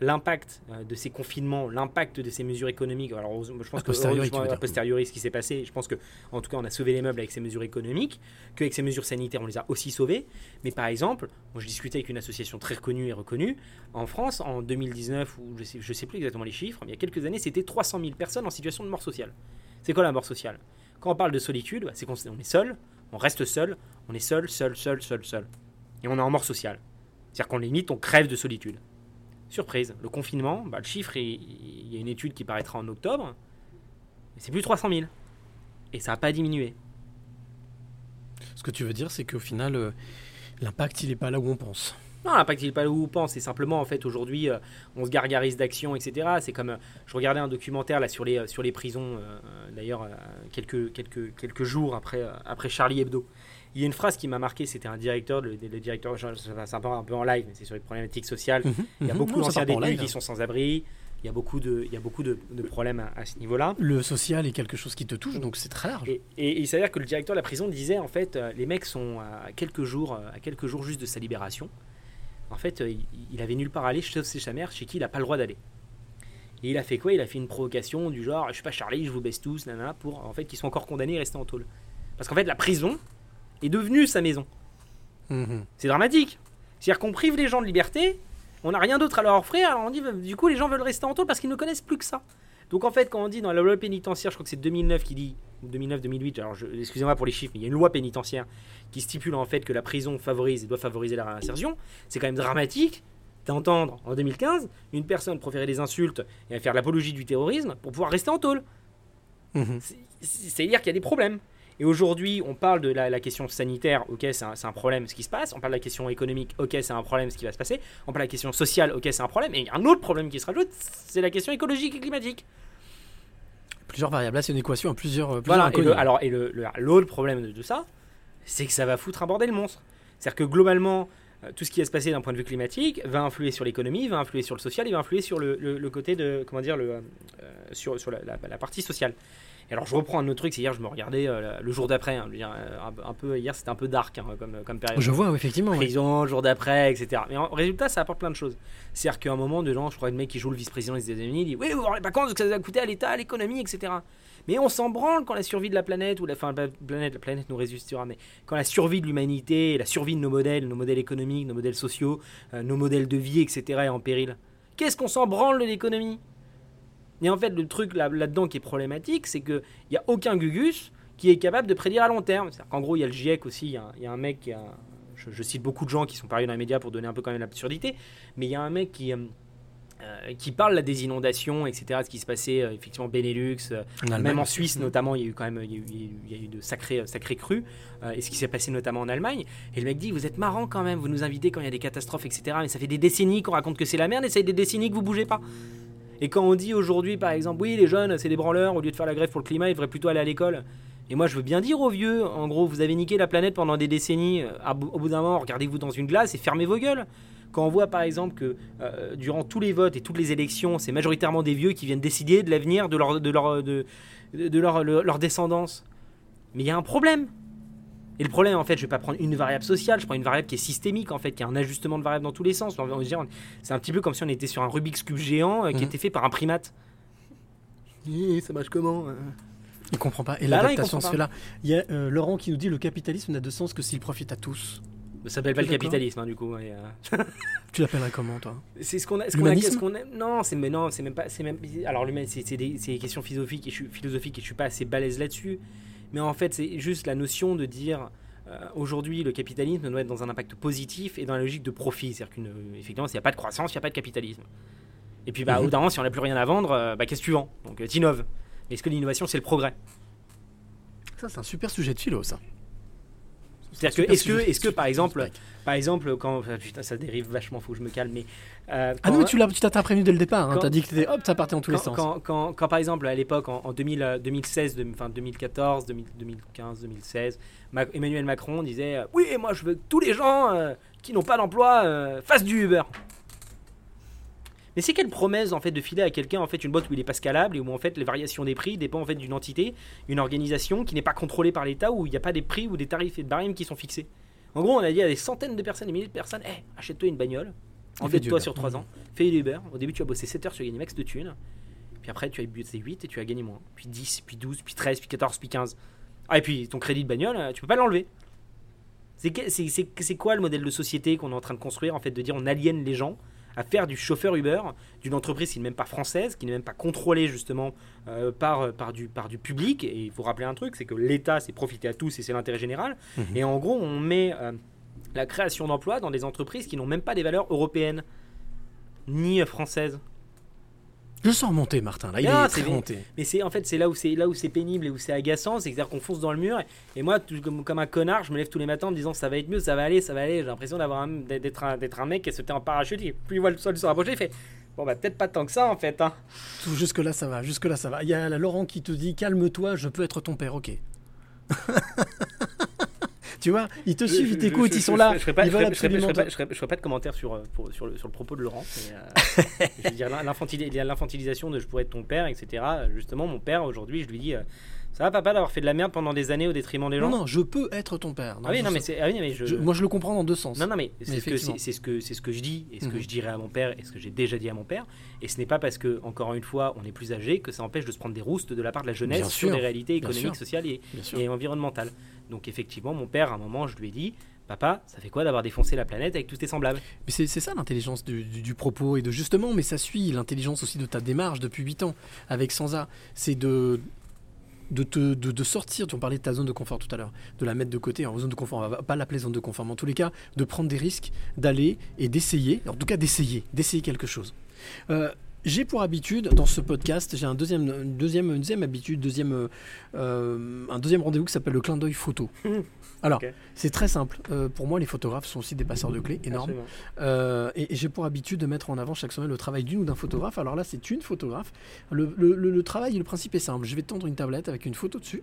l'impact euh, de ces confinements, l'impact de ces mesures économiques. Alors, je pense A que posteriori, veux a posteriori, ce qui s'est passé, je pense que, en tout cas, on a sauvé les meubles avec ces mesures économiques, qu'avec ces mesures sanitaires, on les a aussi sauvés. Mais par exemple, moi, je discutais avec une association très reconnue et reconnue. En France, en 2019, ou je sais, je sais plus exactement les chiffres, mais il y a quelques années, c'était 300 000 personnes en situation de mort sociale. C'est quoi la mort sociale? Quand on parle de solitude, bah, c'est qu'on on est seul, on reste seul, on est seul, seul, seul, seul, seul. Et on est en mort sociale. C'est-à-dire qu'on limite, on crève de solitude. Surprise, le confinement, bah, le chiffre, il y a une étude qui paraîtra en octobre, et c'est plus de 300 000. Et ça n'a pas diminué. Ce que tu veux dire, c'est qu'au final, euh, l'impact, il est pas là où on pense. Non, l'impact, il n'est pas là où on pense. C'est simplement, en fait, aujourd'hui, euh, on se gargarise d'actions, etc. C'est comme. euh, je regardais un documentaire là sur les, sur les prisons, d'ailleurs, quelques, quelques, quelques jours après, après Charlie Hebdo. Il y a une phrase qui m'a marqué, c'était un directeur, le, le directeur, c'est un peu, un peu en live, mais c'est sur les problématiques sociales. Il y a mhm. beaucoup d'anciens détenus live. qui sont sans abri. Il y a beaucoup de, il y a beaucoup de, de problèmes à, à ce niveau-là. Le social est quelque chose qui te touche, donc c'est très large. Et, et- et il s'avère que le directeur de la prison disait en fait, euh, les mecs sont à quelques jours, euh, à quelques jours juste de sa libération. En fait, euh, il, il avait nulle part à aller, sauf chez sa mère, chez qui il n'a pas le droit d'aller. Et il a fait quoi? Il a fait une provocation du genre, je suis pas Charlie, je vous baisse tous, nanana, pour en fait qu'ils soient encore condamnés et rester en tôle. Parce qu'en fait, la prison est devenue sa maison. Mhm. C'est dramatique. C'est-à-dire qu'on prive les gens de liberté, on n'a rien d'autre à leur offrir, alors on dit, du coup, les gens veulent rester en tôle parce qu'ils ne connaissent plus que ça. Donc en fait, quand on dit dans la loi pénitentiaire, je crois que c'est 2009 qui dit, ou 2009-2008, alors excusez-moi pour les chiffres, mais il y a une loi pénitentiaire qui stipule en fait que la prison favorise et doit favoriser la réinsertion, c'est quand même dramatique d'entendre en 2015 une personne proférer des insultes et faire l'apologie du terrorisme pour pouvoir rester en tôle. Mhm. C'est- C'est-à-dire qu'il y a des problèmes. Et aujourd'hui, on parle de la, la question sanitaire, ok, c'est un, problème ce qui se passe. On parle de la question économique, ok, c'est un problème ce qui va se passer. On parle de la question sociale, ok, c'est un problème. Et il y a un autre problème qui se rajoute, c'est la question écologique et climatique. Plusieurs variables. Là, c'est une équation à plusieurs. plusieurs Voilà, et, le- alors, et le- le- l'autre problème de, de ça, c'est que ça va foutre un bordel monstre. C'est-à-dire que globalement, euh, tout ce qui va se passer d'un point de vue climatique va influer sur l'économie, va influer sur le social, et va influer sur le, le- le côté de, comment dire, le, euh, sur, sur la, la- la partie sociale. Et alors je reprends un autre truc, c'est hier je me regardais euh, le jour d'après, hein, euh, un, un peu hier c'était un peu dark hein, comme, comme période. Je vois, effectivement. Prison, le jour d'après, etc. Mais en résultat, ça apporte plein de choses. C'est-à-dire qu'à un moment, de gens, je crois, le mec qui joue le vice-président des États-Unis, il dit Oui, vous vous pas compte de ce que ça va coûter à l'État, à l'économie, etc. Mais on s'en branle quand la survie de la planète, ou la, enfin, la planète, la planète nous résistera, mais quand la survie de l'humanité, la survie de nos modèles, nos modèles économiques, nos modèles sociaux, euh, nos modèles de vie, etc., est en péril. Qu'est-ce qu'on s'en branle de l'économie? Et en fait, le truc là- là-dedans qui est problématique, c'est qu'il n'y a aucun Gugus qui est capable de prédire à long terme. C'est-à-dire qu'en gros, il y a le GIEC aussi, il y a un- il y, a un mec qui a. Je, je cite beaucoup de gens qui sont parus dans les médias pour donner un peu quand même l'absurdité, mais il y a un mec qui. euh, euh, qui parle là, des inondations, etc., ce qui se passait euh, effectivement Benelux, euh, En même en Suisse notamment, il y a eu quand même il y a eu, il y a de sacrés, sacrés crues, euh, et ce qui s'est passé notamment en Allemagne. Et le mec dit, vous êtes marrant quand même, vous nous invitez quand il y a des catastrophes, etc., mais ça fait des décennies qu'on raconte que c'est la merde, et ça fait des décennies que vous bougez pas. Et quand on dit aujourd'hui, par exemple, oui, les jeunes, c'est des branleurs, au lieu de faire la grève pour le climat, ils devraient plutôt aller à l'école. Et moi, je veux bien dire aux vieux, en gros, vous avez niqué la planète pendant des décennies, euh, au bout d'un moment, regardez-vous dans une glace et fermez vos gueules. Quand on voit, par exemple, que euh, durant tous les votes et toutes les élections, c'est majoritairement des vieux qui viennent décider de l'avenir de leur, de leur, de, de leur, le- leur descendance. Mais il y a un problème. Et le problème, en fait, je vais pas prendre une variable sociale, je prends une variable qui est systémique, en fait, qui a un ajustement de variables dans tous les sens. On va dire, C'est un petit peu comme si on était sur un Rubik's Cube géant euh, qui Mhm. était fait par un primate. Ça marche comment euh? Il comprend pas. Et Bah l'adaptation se fait là. Il y a euh, Laurent qui nous dit le capitalisme n'a de sens que s'il profite à tous. Ça s'appelle pas le capitalisme, hein, du coup. et, euh, Tu l'appellerais comment, toi? C'est ce qu'on a. ce L'humanisme non, c'est mais non, c'est même pas. C'est même. Alors c'est c'est des, c'est des questions philosophiques et je suis philosophique et je suis pas assez balèze là-dessus. Mais en fait, c'est juste la notion de dire. euh, Aujourd'hui, le capitalisme doit être dans un impact positif et dans la logique de profit. C'est-à-dire qu'effectivement, s'il n'y a pas de croissance, il n'y a pas de capitalisme. Et puis, bah, Mhm. au bout d'un moment, si on n'a plus rien à vendre, euh, bah, qu'est-ce que tu vends? Donc, euh, t'innoves. Mais est-ce que l'innovation, c'est le progrès? Ça, c'est un super sujet de philo, ça. C'est-à-dire que, est-ce que, par exemple. Par exemple, quand. Putain, ça dérive vachement, faut que je me calme, mais. euh, Ah non, mais tu l'as, tu t'as prévenu dès le départ. Hein. quand- T'as dit que t'étais, hop, ça partait en tous les sens. quand, quand- quand, par exemple à l'époque en, en 2000, euh, 2016, de- enfin 2014, 2000, 2015, 2016, Ma- Emmanuel Macron disait euh, oui moi je veux que tous les gens euh, qui n'ont pas d'emploi euh, fassent du Uber. Mais c'est quelle promesse en fait de filer à quelqu'un en fait une boîte où il est pas scalable et où en fait les variations des prix dépendent en fait d'une entité, une organisation qui n'est pas contrôlée par l'État où il n'y a pas des prix ou des tarifs et de barèmes qui sont fixés? En gros on a dit à des centaines de personnes, des milliers de personnes, Eh, achète-toi une bagnole Il fait Uber. sur 3 ans, fais Uber. Au début, tu vas bosser 7 heures, tu vas gagner max de thunes. Puis après, tu vas bosser 8 et tu vas gagner moins. Puis 10, puis 12, puis 13, puis 14, puis 15. Ah, et puis ton crédit de bagnole, euh, tu peux pas l'enlever. C'est quoi le modèle de société qu'on est en train de construire En fait, de dire on aliène les gens à faire du chauffeur Uber d'une entreprise qui n'est même pas française, qui n'est même pas contrôlée justement euh, par, par, du, par du public. Et il faut rappeler un truc, c'est que l'État, c'est profiter à tous et c'est l'intérêt général. Mhm. Et en gros, on met euh, la création d'emplois dans des entreprises qui n'ont même pas des valeurs européennes ni euh, françaises. Je sens remonter, Martin. Là, il Non, est très remonté. Mais c'est en fait c'est là où c'est là où c'est pénible et où c'est agaçant, c'est à dire qu'on fonce dans le mur. Et, et moi, tout comme, comme un connard, je me lève tous les matins en me disant ça va être mieux, ça va aller, ça va aller. J'ai l'impression d'avoir d'être un, d'être un mec qui sauté en parachute. Et plus il voit le sol se rapprocher, il fait bon bah peut-être pas tant que ça en fait. Hein. Jusque-là, ça va. Jusque-là, ça va. Il y a la Laurent qui te dit calme-toi, je peux être ton père, ok. tu vois, ils te suivent, ils t'écoutent, ils sont là. Je veulent ferai- pas- de commentaire sur, euh, pour- sur, le, sur le propos de Laurent. mais, euh, je veux dire, l'infantili- il y a l'infantilisation de je pourrais être ton père, etc. Justement, mon père, aujourd'hui, je lui dis euh, Ça va, papa, d'avoir fait de la merde pendant des années au détriment des gens Non, non, je peux être ton père. Ah oui, je non, mais. Ah oui, mais je... je- moi, je le comprends dans deux sens. Non, non, mais c'est ce, ce que ce que je dis et ce que Mhm. je dirais à mon père et ce que j'ai déjà dit à mon père. Et ce n'est pas parce que, encore une fois, on est plus âgé que ça empêche de se prendre des roustes de la part de la jeunesse Bien sur sûr, des réalités économiques, sociales et, environnementales. Donc, effectivement, mon père, à un moment, je lui ai dit Papa, ça fait quoi d'avoir défoncé la planète avec tous tes semblables? Mais c'est c'est ça l'intelligence du, du- du propos et de justement, mais ça suit l'intelligence aussi de ta démarche depuis 8 ans avec Sansa. C'est de, de, te, de, sortir, tu parlais de ta zone de confort tout à l'heure, de la mettre de côté, en zone de confort, on va pas l'appeler zone de confort, mais en tous les cas, de prendre des risques, d'aller et d'essayer, en tout cas d'essayer, d'essayer quelque chose. Euh, j'ai pour habitude dans ce podcast, j'ai un deuxième, une deuxième, une deuxième habitude, deuxième, euh, un deuxième rendez-vous qui s'appelle le clin d'œil photo. Alors, c'est très simple. Euh, pour moi, les photographes sont aussi des passeurs de clés énormes. Euh, et et j'ai pour habitude de mettre en avant chaque semaine le travail d'une ou d'un photographe. Alors là, c'est une photographe. Le, le- le- le travail le principe est simple. Je vais te tendre une tablette avec une photo dessus.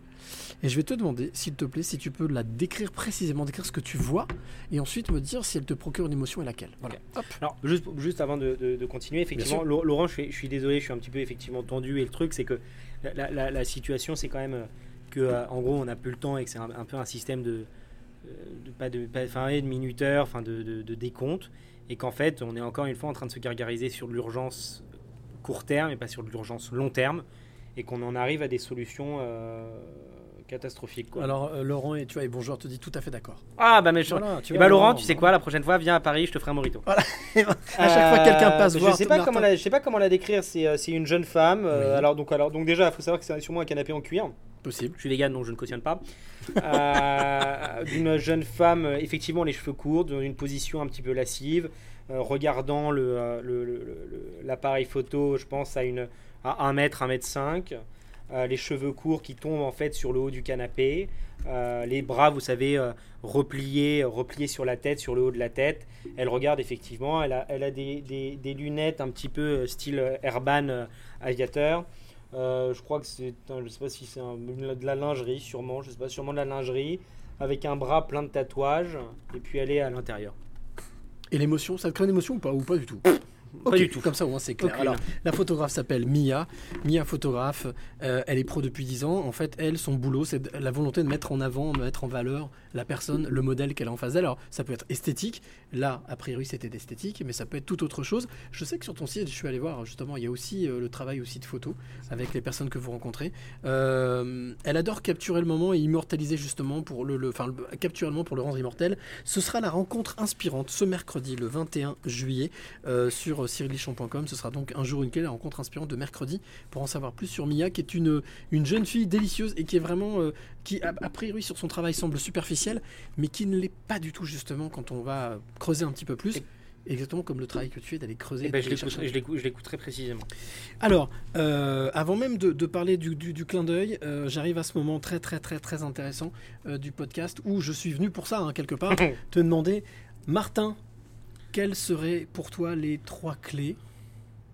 Et je vais te demander, s'il te plaît, si tu peux la décrire précisément, décrire ce que tu vois. Et ensuite me dire si elle te procure une émotion et laquelle. Voilà. Hop. Alors, juste, juste avant de, de- de continuer, effectivement, sûr. Je suis, désolé, je suis un petit peu effectivement tendu. Et le truc, c'est que la, situation, c'est quand même euh, que, euh, en gros, on n'a plus le temps et que c'est un, peu un système de, euh, de pas de, ouais, de minuteur, enfin de, décompte, et qu'en fait, on est encore une fois en train de se gargariser sur l'urgence court terme et pas sur l'urgence long terme, et qu'on en arrive à des solutions catastrophiques. Quoi. Alors, euh, Laurent, et tu vois, et bonjour, te dit tout à fait d'accord. ah bah mais je- Voilà, tu eh vois, bah, Laurent, Laurent, tu sais quoi, la prochaine fois, viens à Paris, je te ferai un morito. à chaque fois que quelqu'un passe Euh, voir je sais pas comment la, je sais pas comment la décrire. C'est euh, c'est une jeune femme. Oui. alors donc alors donc déjà, il faut savoir que c'est sûrement un canapé en cuir. Possible. Je suis vegan donc je ne cautionne pas. D'une jeune femme, effectivement les cheveux courts, dans une position un petit peu lascive, regardant le- l'appareil photo, je pense à une à 1 mètre, 1 mètre 5. Euh, les cheveux courts qui tombent en fait sur le haut du canapé, Euh, les bras, vous savez, euh, repliés, repliés sur la tête, sur le haut de la tête. Elle regarde effectivement, elle a, elle a des, des- lunettes un petit peu style euh, aviateur. Je crois que c'est, je sais pas si c'est de la lingerie, sûrement, je sais pas, sûrement de la lingerie, avec un bras plein de tatouages, et puis elle est à l'intérieur. Et l'émotion, ça te crée une émotion ou pas Ou pas du tout? Pas du tout. Comme ça, au moins, c'est clair. Alors, la photographe s'appelle Mia. Mia, photographe. euh, elle est pro depuis 10 ans. En fait, elle, son boulot, c'est la volonté de mettre en avant, de mettre en valeur la personne, le modèle qu'elle a en face d'elle. Alors, ça peut être esthétique. Là, a priori, c'était d'esthétique, mais ça peut être tout autre chose. Je sais que sur ton site, je suis allé voir, justement, il y a aussi euh, le travail aussi de photos avec les personnes que vous rencontrez. Euh, elle adore capturer le moment et immortaliser, justement, pour le, capturer le moment pour le rendre immortel. Ce sera la rencontre inspirante ce mercredi, le 21 juillet, euh, sur cyrillichon.com. Ce sera donc un jour une clé, la rencontre inspirante de mercredi, pour en savoir plus sur Mia, qui est une, une jeune fille délicieuse et qui est vraiment, qui a, a priori sur son travail semble superficielle, mais qui ne l'est pas du tout justement quand on va creuser un petit peu plus. Exactement comme le travail que tu fais d'aller creuser. Eh ben, je l'écoute- l'écouterai précisément. alors, euh, avant même de, de parler du, du- du clin d'œil, euh, j'arrive à ce moment très très très très intéressant euh, du podcast où je suis venu pour ça, hein, quelque part, te demander, Martin, quelles seraient pour toi les trois clés?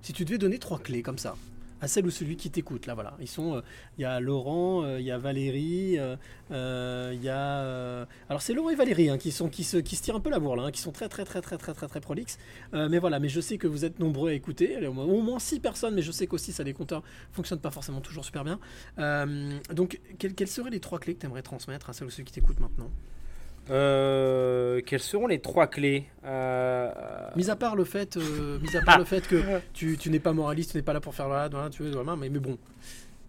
Si tu devais donner trois clés comme ça, à celle ou celui qui t'écoute, là voilà, ils sont, euh, il y a Laurent, euh, il y a Valérie, euh, il y a, alors c'est Laurent et Valérie hein, qui sont qui se qui se tirent un peu la bourre là, hein, qui sont très très très très très très très prolixes. Mais voilà, mais je sais que vous êtes nombreux à écouter, au moins- au moins 6 personnes, mais je sais qu'aussi ça les compteurs fonctionnent pas forcément toujours super bien. Donc, quelles, quelles seraient les trois clés que tu aimerais transmettre à celles ou ceux qui t'écoutent maintenant? Euh, quelles seront les trois clés Euh, Mis à part le fait, euh, mis à part le fait que tu, tu n'es pas moraliste, tu n'es pas là pour faire là, voilà, tu veux, voilà, mais, mais bon.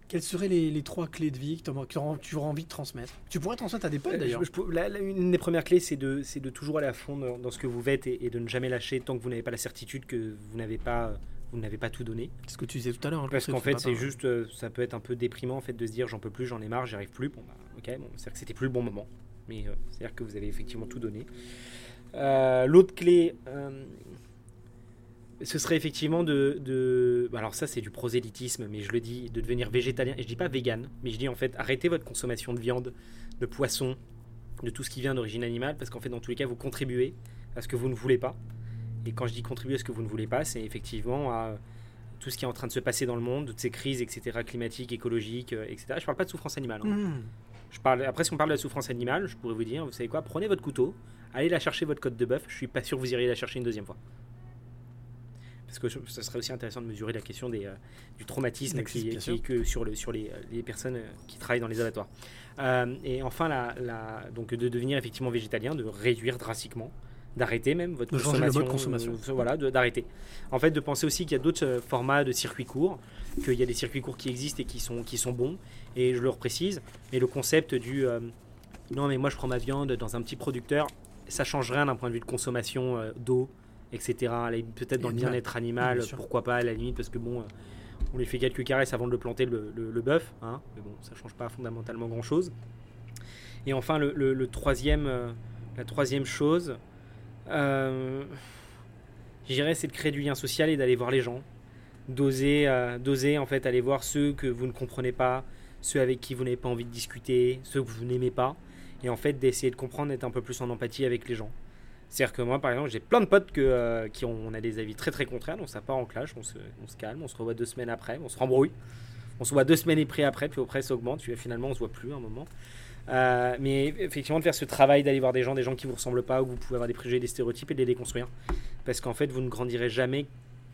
Quelles seraient les, les trois clés de vie que tu auras envie de transmettre? Tu pourrais transmettre à des potes d'ailleurs. une des premières clés, c'est de, c'est de toujours aller à fond dans, dans ce que vous faites et, et de ne jamais lâcher tant que vous n'avez pas la certitude que vous n'avez pas, vous n'avez pas tout donné. C'est ce que tu disais tout à l'heure. hein, Parce qu'en fait, c'est juste, ça peut être un peu déprimant en fait de se dire j'en peux plus, j'en ai marre, j'y arrive plus. Bon, bah, ok, bon, c'est-à-dire que c'était plus le bon moment. Mais euh, c'est-à-dire que vous avez effectivement tout donné. Euh, L'autre clé, euh, ce serait effectivement de, de- bah, alors ça c'est du prosélytisme, mais je le dis, de devenir végétalien. Et je dis pas vegan, mais je dis en fait arrêtez votre consommation de viande, de poisson, de tout ce qui vient d'origine animale, parce qu'en fait dans tous les cas vous contribuez à ce que vous ne voulez pas. Et quand je dis contribuer à ce que vous ne voulez pas, c'est effectivement à tout ce qui est en train de se passer dans le monde, toutes ces crises, etc., climatiques, écologiques, etc. Je parle pas de souffrance animale. hein. Mmh. Je parle, après, si on parle de la souffrance animale, je pourrais vous dire, vous savez quoi, prenez votre couteau, allez la chercher votre côte de bœuf. Je suis pas sûr que vous iriez la chercher une deuxième fois. Parce que ça serait aussi intéressant de mesurer la question des, euh, du traumatisme qui, qui- que sur, le, sur les, euh, les personnes euh, qui travaillent dans les abattoirs. Euh, et enfin, la, la- donc de devenir effectivement végétalien, de réduire drastiquement, d'arrêter même votre De changer le mode consommation. euh, voilà, d'arrêter. En fait, de penser aussi qu'il y a d'autres euh, formats de circuits courts, qu'il y a des circuits courts qui existent et qui sont, qui sont bons. Et je le reprécise, mais le concept du euh, non, mais moi je prends ma viande dans un petit producteur, ça change rien d'un point de vue de consommation euh, d'eau, etc. Peut-être dans le Et bien-être animal, bien pourquoi pas à la limite, parce que bon, on lui fait quelques caresses avant de le planter le, le- le bœuf, hein, mais bon, ça change pas fondamentalement grand-chose. Et enfin, le, troisième, la troisième chose, euh, je dirais, c'est de créer du lien social et d'aller voir les gens. D'oser, euh, d'oser en fait aller voir ceux que vous ne comprenez pas, ceux avec qui vous n'avez pas envie de discuter, ceux que vous n'aimez pas, et en fait d'essayer de comprendre, d'être un peu plus en empathie avec les gens. C'est-à-dire que moi, par exemple, j'ai plein de potes euh, qui ont on a des avis très très contraires, donc ça part en clash, on se, on se calme, on se revoit deux semaines après, on se rembrouille, on se voit deux semaines et près après, puis après ça augmente, puis finalement on se voit plus à un moment. Euh, mais effectivement, de faire ce travail d'aller voir des gens, des gens qui vous ressemblent pas, où vous pouvez avoir des préjugés, des stéréotypes et de les déconstruire. Parce qu'en fait, vous ne grandirez jamais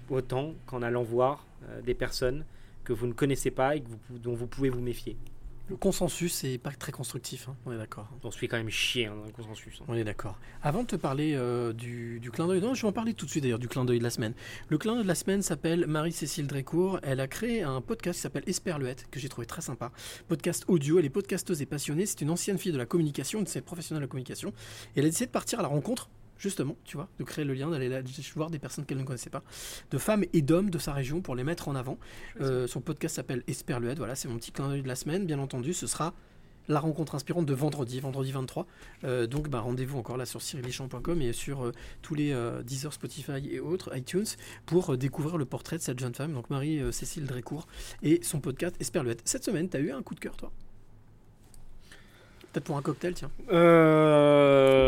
autant qu'en allant voir euh, des personnes que vous ne connaissez pas et dont vous pouvez vous méfier. Le consensus, c'est pas très constructif, hein, on est d'accord. On se fait quand même chier hein, dans le consensus. hein. On est d'accord. Avant de te parler euh, du, du clin d'œil, non, je vais en parler tout de suite d'ailleurs du clin d'œil de la semaine. Le clin d'œil de la semaine s'appelle Marie-Cécile Drécourt. Elle a créé un podcast qui s'appelle Esperluette, que j'ai trouvé très sympa. Podcast audio, elle est podcasteuse et passionnée. C'est une ancienne fille de la communication, une de ses professionnelle de la communication. Et elle a décidé de partir à la rencontre, justement, tu vois, de créer le lien, d'aller voir des personnes qu'elle ne connaissait pas, de femmes et d'hommes de sa région pour les mettre en avant. Euh, son podcast s'appelle Esperluette. Voilà, c'est mon petit clin d'œil de la semaine. Bien entendu, ce sera la rencontre inspirante de vendredi, vendredi 23. Euh, donc bah, rendez-vous encore là sur cyrilichamp.com et sur euh, tous les euh, Deezer, Spotify et autres, iTunes, pour euh, découvrir le portrait de cette jeune femme, donc Marie-Cécile Drécourt, et son podcast Esperluette. Cette semaine, tu as eu un coup de cœur, toi? Peut-être pour un cocktail, tiens. Euh...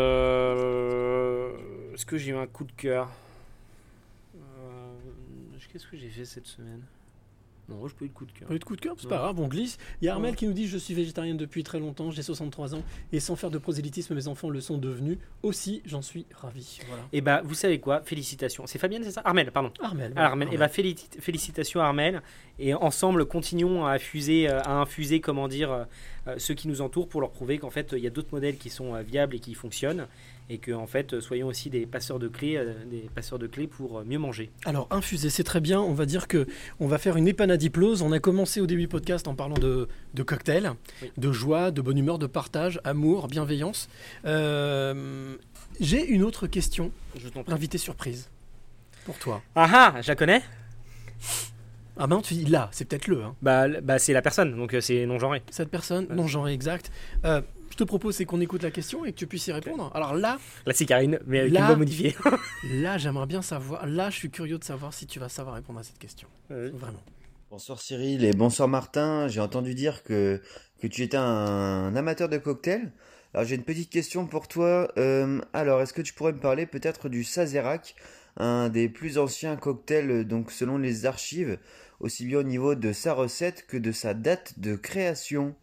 Est-ce que j'ai eu un coup de cœur Euh, Qu'est-ce que j'ai fait cette semaine Non, je peux eu de coup de cœur. Pas eu de coup de cœur, c'est pas grave, on glisse. Il y a Armel qui nous dit Je suis végétarienne depuis très longtemps, j'ai 63 ans, et sans faire de prosélytisme, mes enfants le sont devenus. Aussi, j'en suis ravi. Voilà. Et bah, vous savez quoi? Félicitations. C'est Fabienne, c'est ça? Armel, pardon. Armel. Ah, Armel. Et bah, félici- félicitations Armel. Et ensemble, continuons à infuser, euh, à infuser comment dire, euh, euh, ceux qui nous entourent pour leur prouver qu'en fait, il y a d'autres modèles qui sont viables et qui fonctionnent. Et que, en fait, soyons aussi des passeurs de clés, euh, des passeurs de clés pour euh, mieux manger. Alors, infusé, c'est très bien. On va dire que on va faire une épanadiplose. On a commencé au début du podcast en parlant de, de cocktails, Oui. de joie, de bonne humeur, de partage, amour, bienveillance. Euh, J'ai une autre question, Je t'en prie. invité surprise, pour toi. Ah ah, je la connais Ah ben, tu dis là, c'est peut-être le. hein. Bah, bah c'est la personne, donc c'est non genré. Cette personne, non genre exact. Euh, je te propose, c'est qu'on écoute la question et que tu puisses y répondre. Alors là, Là, c'est Karine, mais avec Là- une voix modifiée. là, j'aimerais bien savoir. Là, je suis curieux de savoir si tu vas savoir répondre à cette question. Vraiment. Bonsoir Cyril et bonsoir Martin. J'ai entendu dire que, que tu étais un amateur de cocktails. Alors j'ai une petite question pour toi. Euh, alors est-ce que tu pourrais me parler peut-être du Sazerac, un des plus anciens cocktails donc selon les archives, aussi bien au niveau de sa recette que de sa date de création?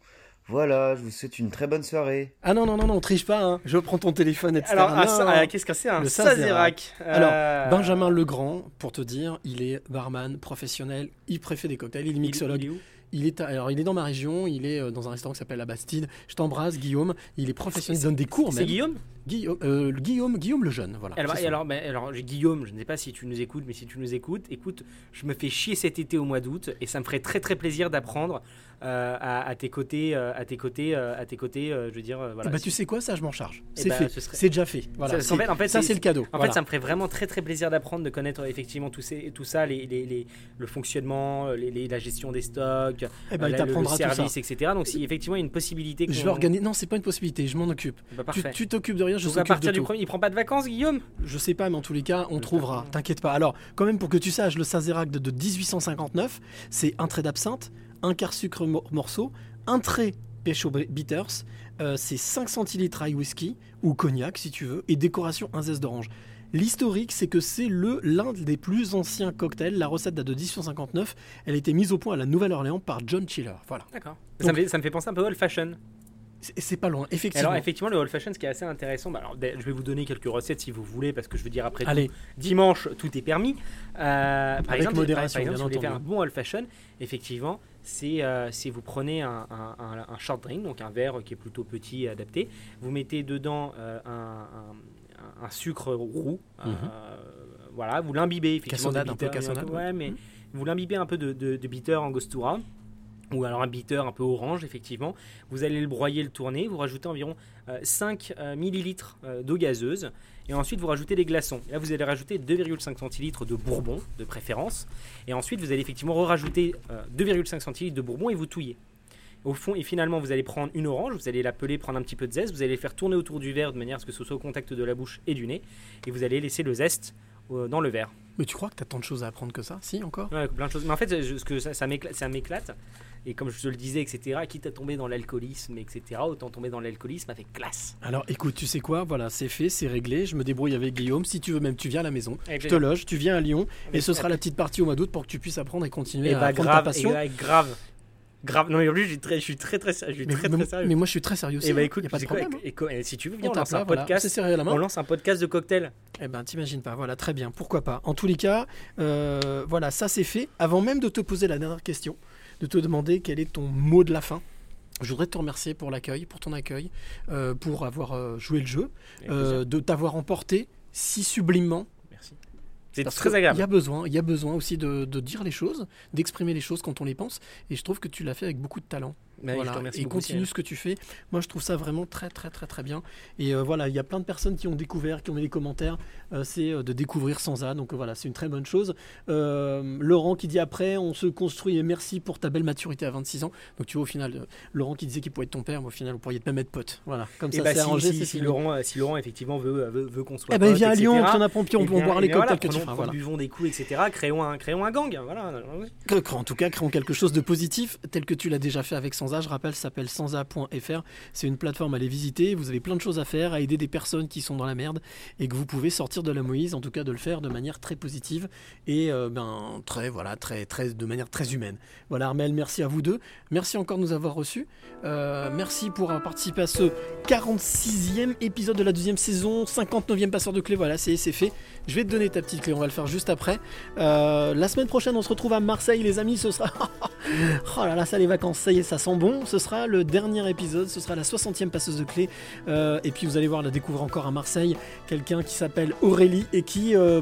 Voilà, je vous souhaite une très bonne soirée. Ah non, non, non, non, on triche pas. hein. Je prends ton téléphone, etc. Alors, non. euh, qu'est-ce que c'est un Le Sazerac Alors, Euh, Benjamin Legrand, pour te dire, il est barman professionnel, il préfère des cocktails, il est mixologue. il est où Il est, à- alors, il est dans ma région, il est euh, dans un restaurant qui s'appelle La Bastide. Je t'embrasse, Guillaume. Il est professionnel, il donne des cours C'est même. Guillaume? Guillaume, euh, Guillaume, Guillaume le jeune, voilà. alors, et alors, ben, alors, Guillaume, je ne sais pas si tu nous écoutes, mais si tu nous écoutes, écoute, je me fais chier cet été au mois d'août et ça me ferait très très plaisir d'apprendre euh, à, à tes côtés, euh, à tes côtés, euh, à tes côtés, je veux dire, voilà. Ben, tu sais quoi, ça je m'en charge. Eh C'est ben, fait, ce serait- c'est déjà fait. Voilà. Ça, en fait, en fait, ça c'est le cadeau. En Voilà. fait, ça me ferait vraiment très très plaisir d'apprendre, de connaître effectivement tout, ces, tout ça, les, les- les- le fonctionnement, la gestion des stocks, Eh il la- le, le t'apprendra tout ça. service, etc. Donc, si effectivement il y a une possibilité Je vais organiser. Non, c'est pas une possibilité. Je m'en occupe. Bah, tu t'occupes de rien. Je à partir de du tout. premier, il prend pas de vacances, Guillaume? Je sais pas, mais en tous les cas, on trouvera. T'inquiète pas. Alors, quand même, pour que tu saches, le Sazerac de, de 1859, c'est un trait d'absinthe, un quart sucre mo- morceau, un trait Pécho Bitters, euh, c'est 5 centilitres rye whisky ou cognac si tu veux, et décoration un zeste d'orange. L'historique, c'est que c'est le l'un des plus anciens cocktails. La recette date de 1859. Elle a été mise au point à la Nouvelle-Orléans par John Chiller. Voilà. D'accord. Ça, ça me fait penser un peu old fashion. C'est pas loin, effectivement. Alors effectivement le old fashion ce qui est assez intéressant, bah, alors, je vais vous donner quelques recettes si vous voulez parce que je veux dire après tout, dimanche tout est permis. Euh, par Avec exemple, modération, par, exemple, si vous voulez faire un bon old fashion, effectivement, c'est euh, si vous prenez un, un- un- un short drink, donc un verre qui est plutôt petit et adapté, vous mettez dedans euh, un, sucre roux, euh, Mhm. voilà, vous l'imbibez effectivement Cassonade, de un peu cassonade, ouais, ouais. mais Mhm. vous l'imbibez un peu de, de, de bitter angostura ou alors un bitter un peu orange, effectivement. Vous allez le broyer, le tourner, vous rajoutez environ euh, 5 euh, millilitres euh, d'eau gazeuse, et ensuite vous rajoutez des glaçons. Et là, vous allez rajouter 2,5 centilitres de bourbon, de préférence, et ensuite vous allez effectivement rajouter 2,5 centilitres de bourbon et vous touillez. Au fond, et finalement, vous allez prendre une orange, vous allez la peler, prendre un petit peu de zeste, vous allez le faire tourner autour du verre de manière à ce que ce soit au contact de la bouche et du nez, et vous allez laisser le zeste euh, dans le verre. Mais tu crois que t'as tant de choses à apprendre que ça? Si, encore? Ouais, plein de choses. Mais en fait, je- ce que ça m'éclate. Et comme je te le disais, etc., quitte à tomber dans l'alcoolisme, etc., autant tomber dans l'alcoolisme avec classe. Alors écoute, tu sais quoi, voilà, c'est fait, c'est réglé, je me débrouille avec Guillaume, si tu veux même tu viens à la maison, Avec je te loge, tu viens à Lyon, et ce sera la petite partie au mois d'août pour que tu puisses apprendre et continuer Et à bah apprendre grave, ta passion. et bah, grave. Grave. Non, mais en plus, je suis très, je suis très, très, je suis Mais, très, mais- très sérieux. mais moi je suis très sérieux aussi, Et bah hein, écoute, y a pas de quoi, problème. hein. et et si tu veux, On viens, on tape lance un voilà, podcast. On lance un podcast de cocktail. Eh ben t'imagines pas, voilà, très bien, pourquoi pas? En tous les cas, euh, voilà, ça c'est fait. Avant même de te poser la dernière question, de te demander quel est ton mot de la fin. Je voudrais te remercier pour l'accueil, pour ton accueil, euh, pour avoir euh, joué le jeu, euh, de t'avoir emporté si sublimement. Merci. C'est très agréable. Il y a besoin, il y a besoin aussi de, de dire les choses, d'exprimer les choses quand on les pense, et je trouve que tu l'as fait avec beaucoup de talent. Mais Voilà. et continue ce que tu fais. Moi, je trouve ça vraiment très, très, très, très bien. Et euh, voilà, il y a plein de personnes qui ont découvert, qui ont mis des commentaires. Euh, c'est euh, de découvrir Sansa. Donc euh, voilà, c'est une très bonne chose. Laurent qui dit après, on se construit et merci pour ta belle maturité à 26 ans. Donc tu vois, au final, Laurent qui disait qu'il pourrait être ton père, mais au final, vous pourriez même être pote. Voilà, comme Et ça, bah, c'est si, arrangé. si-. Laurent, si Laurent effectivement veut, veut, veut qu'on soit Eh ben, vient à Lyon, on apprend, puis on eh peut bien- boire eh les cocktails que tu feras, voilà. Buvons des coups, etc. Créons un, créons un gang. Voilà. En tout cas, créons quelque chose de positif, tel que tu l'as déjà fait avec Sansa. Je rappelle, s'appelle sansa.fr. C'est une plateforme à aller visiter. Vous avez plein de choses à faire, à aider des personnes qui sont dans la merde et que vous pouvez sortir de la Moïse, en tout cas de le faire de manière très positive et euh, ben très voilà très très de manière très humaine. Voilà Armel, merci à vous deux. Merci encore de nous avoir reçus. Euh, merci pour avoir participé à ce 46e épisode de la deuxième saison, 59e passeur de clé. Voilà, c'est c'est fait. Je vais te donner ta petite clé. On va le faire juste après. Euh, la semaine prochaine, on se retrouve à Marseille, les amis. Ce sera oh là là, ça les vacances, ça y est, ça sent bon. Ce sera le dernier épisode, ce sera la 60e passeuse de clé. Euh, et puis vous allez voir, la découvrir encore à Marseille, quelqu'un qui s'appelle Aurélie et qui... euh,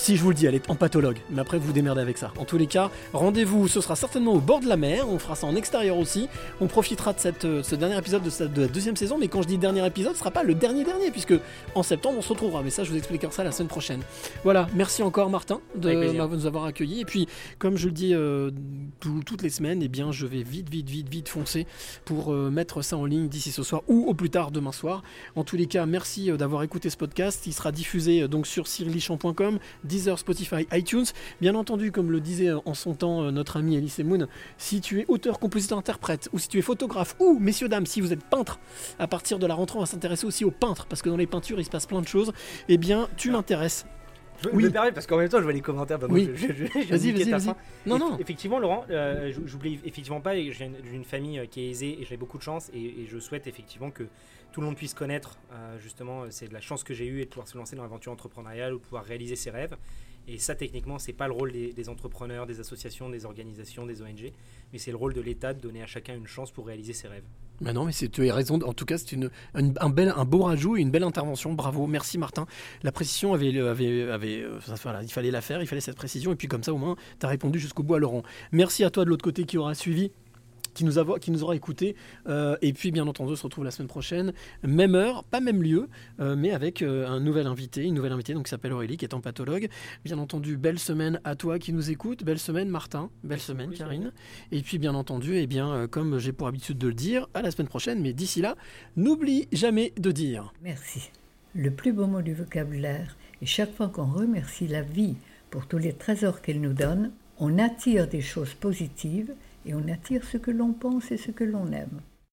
si je vous le dis, elle est en pathologue, mais après vous vous démerdez avec ça. En tous les cas, rendez-vous, ce sera certainement au bord de la mer, on fera ça en extérieur aussi. On profitera de, cette, euh, ce dernier épisode de, la deuxième saison, mais quand je dis dernier épisode, ce sera pas le dernier dernier, puisque en septembre on se retrouvera. Mais ça, je vous expliquerai ça la semaine prochaine. Voilà, merci encore Martin de nous avoir accueillis. Et puis, comme je le dis euh, tout- toutes les semaines, eh bien, je vais vite, vite, vite, vite foncer pour euh, mettre ça en ligne d'ici ce soir ou au plus tard demain soir. En tous les cas, merci d'avoir écouté ce podcast. Il sera diffusé donc sur cyrilichamp.com, Deezer, Spotify, iTunes. Bien entendu, comme le disait euh, en son temps euh, notre ami Elise Moon, si tu es auteur, compositeur, interprète, ou si tu es photographe, ou messieurs, dames, si vous êtes peintre, à partir de la rentrée, on va s'intéresser aussi aux peintres, parce que dans les peintures, il se passe plein de choses. Eh bien, tu m'intéresses. Je Oui. me permets parce qu'en même temps je vois les commentaires. pardon, Oui. je- je- je- Vas-y, vas-y. Non, non. Effectivement, Laurent, euh, j'oublie effectivement pas. et J'ai une, j'ai une famille euh, qui est aisée et j'ai beaucoup de chance et, et je souhaite effectivement que tout le monde puisse connaître. euh, justement, euh, c'est de la chance que j'ai eue de pouvoir se lancer dans l'aventure entrepreneuriale ou pouvoir réaliser ses rêves. Et ça, techniquement, c'est pas le rôle des, entrepreneurs, des associations, des organisations, des ONG, mais c'est le rôle de l'État de donner à chacun une chance pour réaliser ses rêves. Mais non, mais tu as raison. En tout cas, c'est une, un, bel, un beau rajout et une belle intervention. Bravo, merci Martin. La précision avait, avait, avait euh, il fallait la faire, il fallait cette précision. Et puis comme ça, au moins, tu as répondu jusqu'au bout à Laurent. Merci à toi de l'autre côté qui aura suivi. Qui nous, avo- qui nous aura écouté. Euh, et puis, bien entendu, on se retrouve la semaine prochaine. Même heure, pas même lieu, euh, mais avec euh, un nouvel invité, une nouvelle invitée donc, qui s'appelle Aurélie, qui est pathologue. Bien entendu, belle semaine à toi qui nous écoute. Belle semaine, Martin. Belle semaine, Karine. Et puis, bien entendu, eh bien, comme j'ai pour habitude de le dire, à la semaine prochaine. Mais d'ici là, n'oublie jamais de dire. Merci. Le plus beau mot du vocabulaire est chaque fois qu'on remercie la vie pour tous les trésors qu'elle nous donne, on attire des choses positives et on attire ce que l'on pense et ce que l'on aime.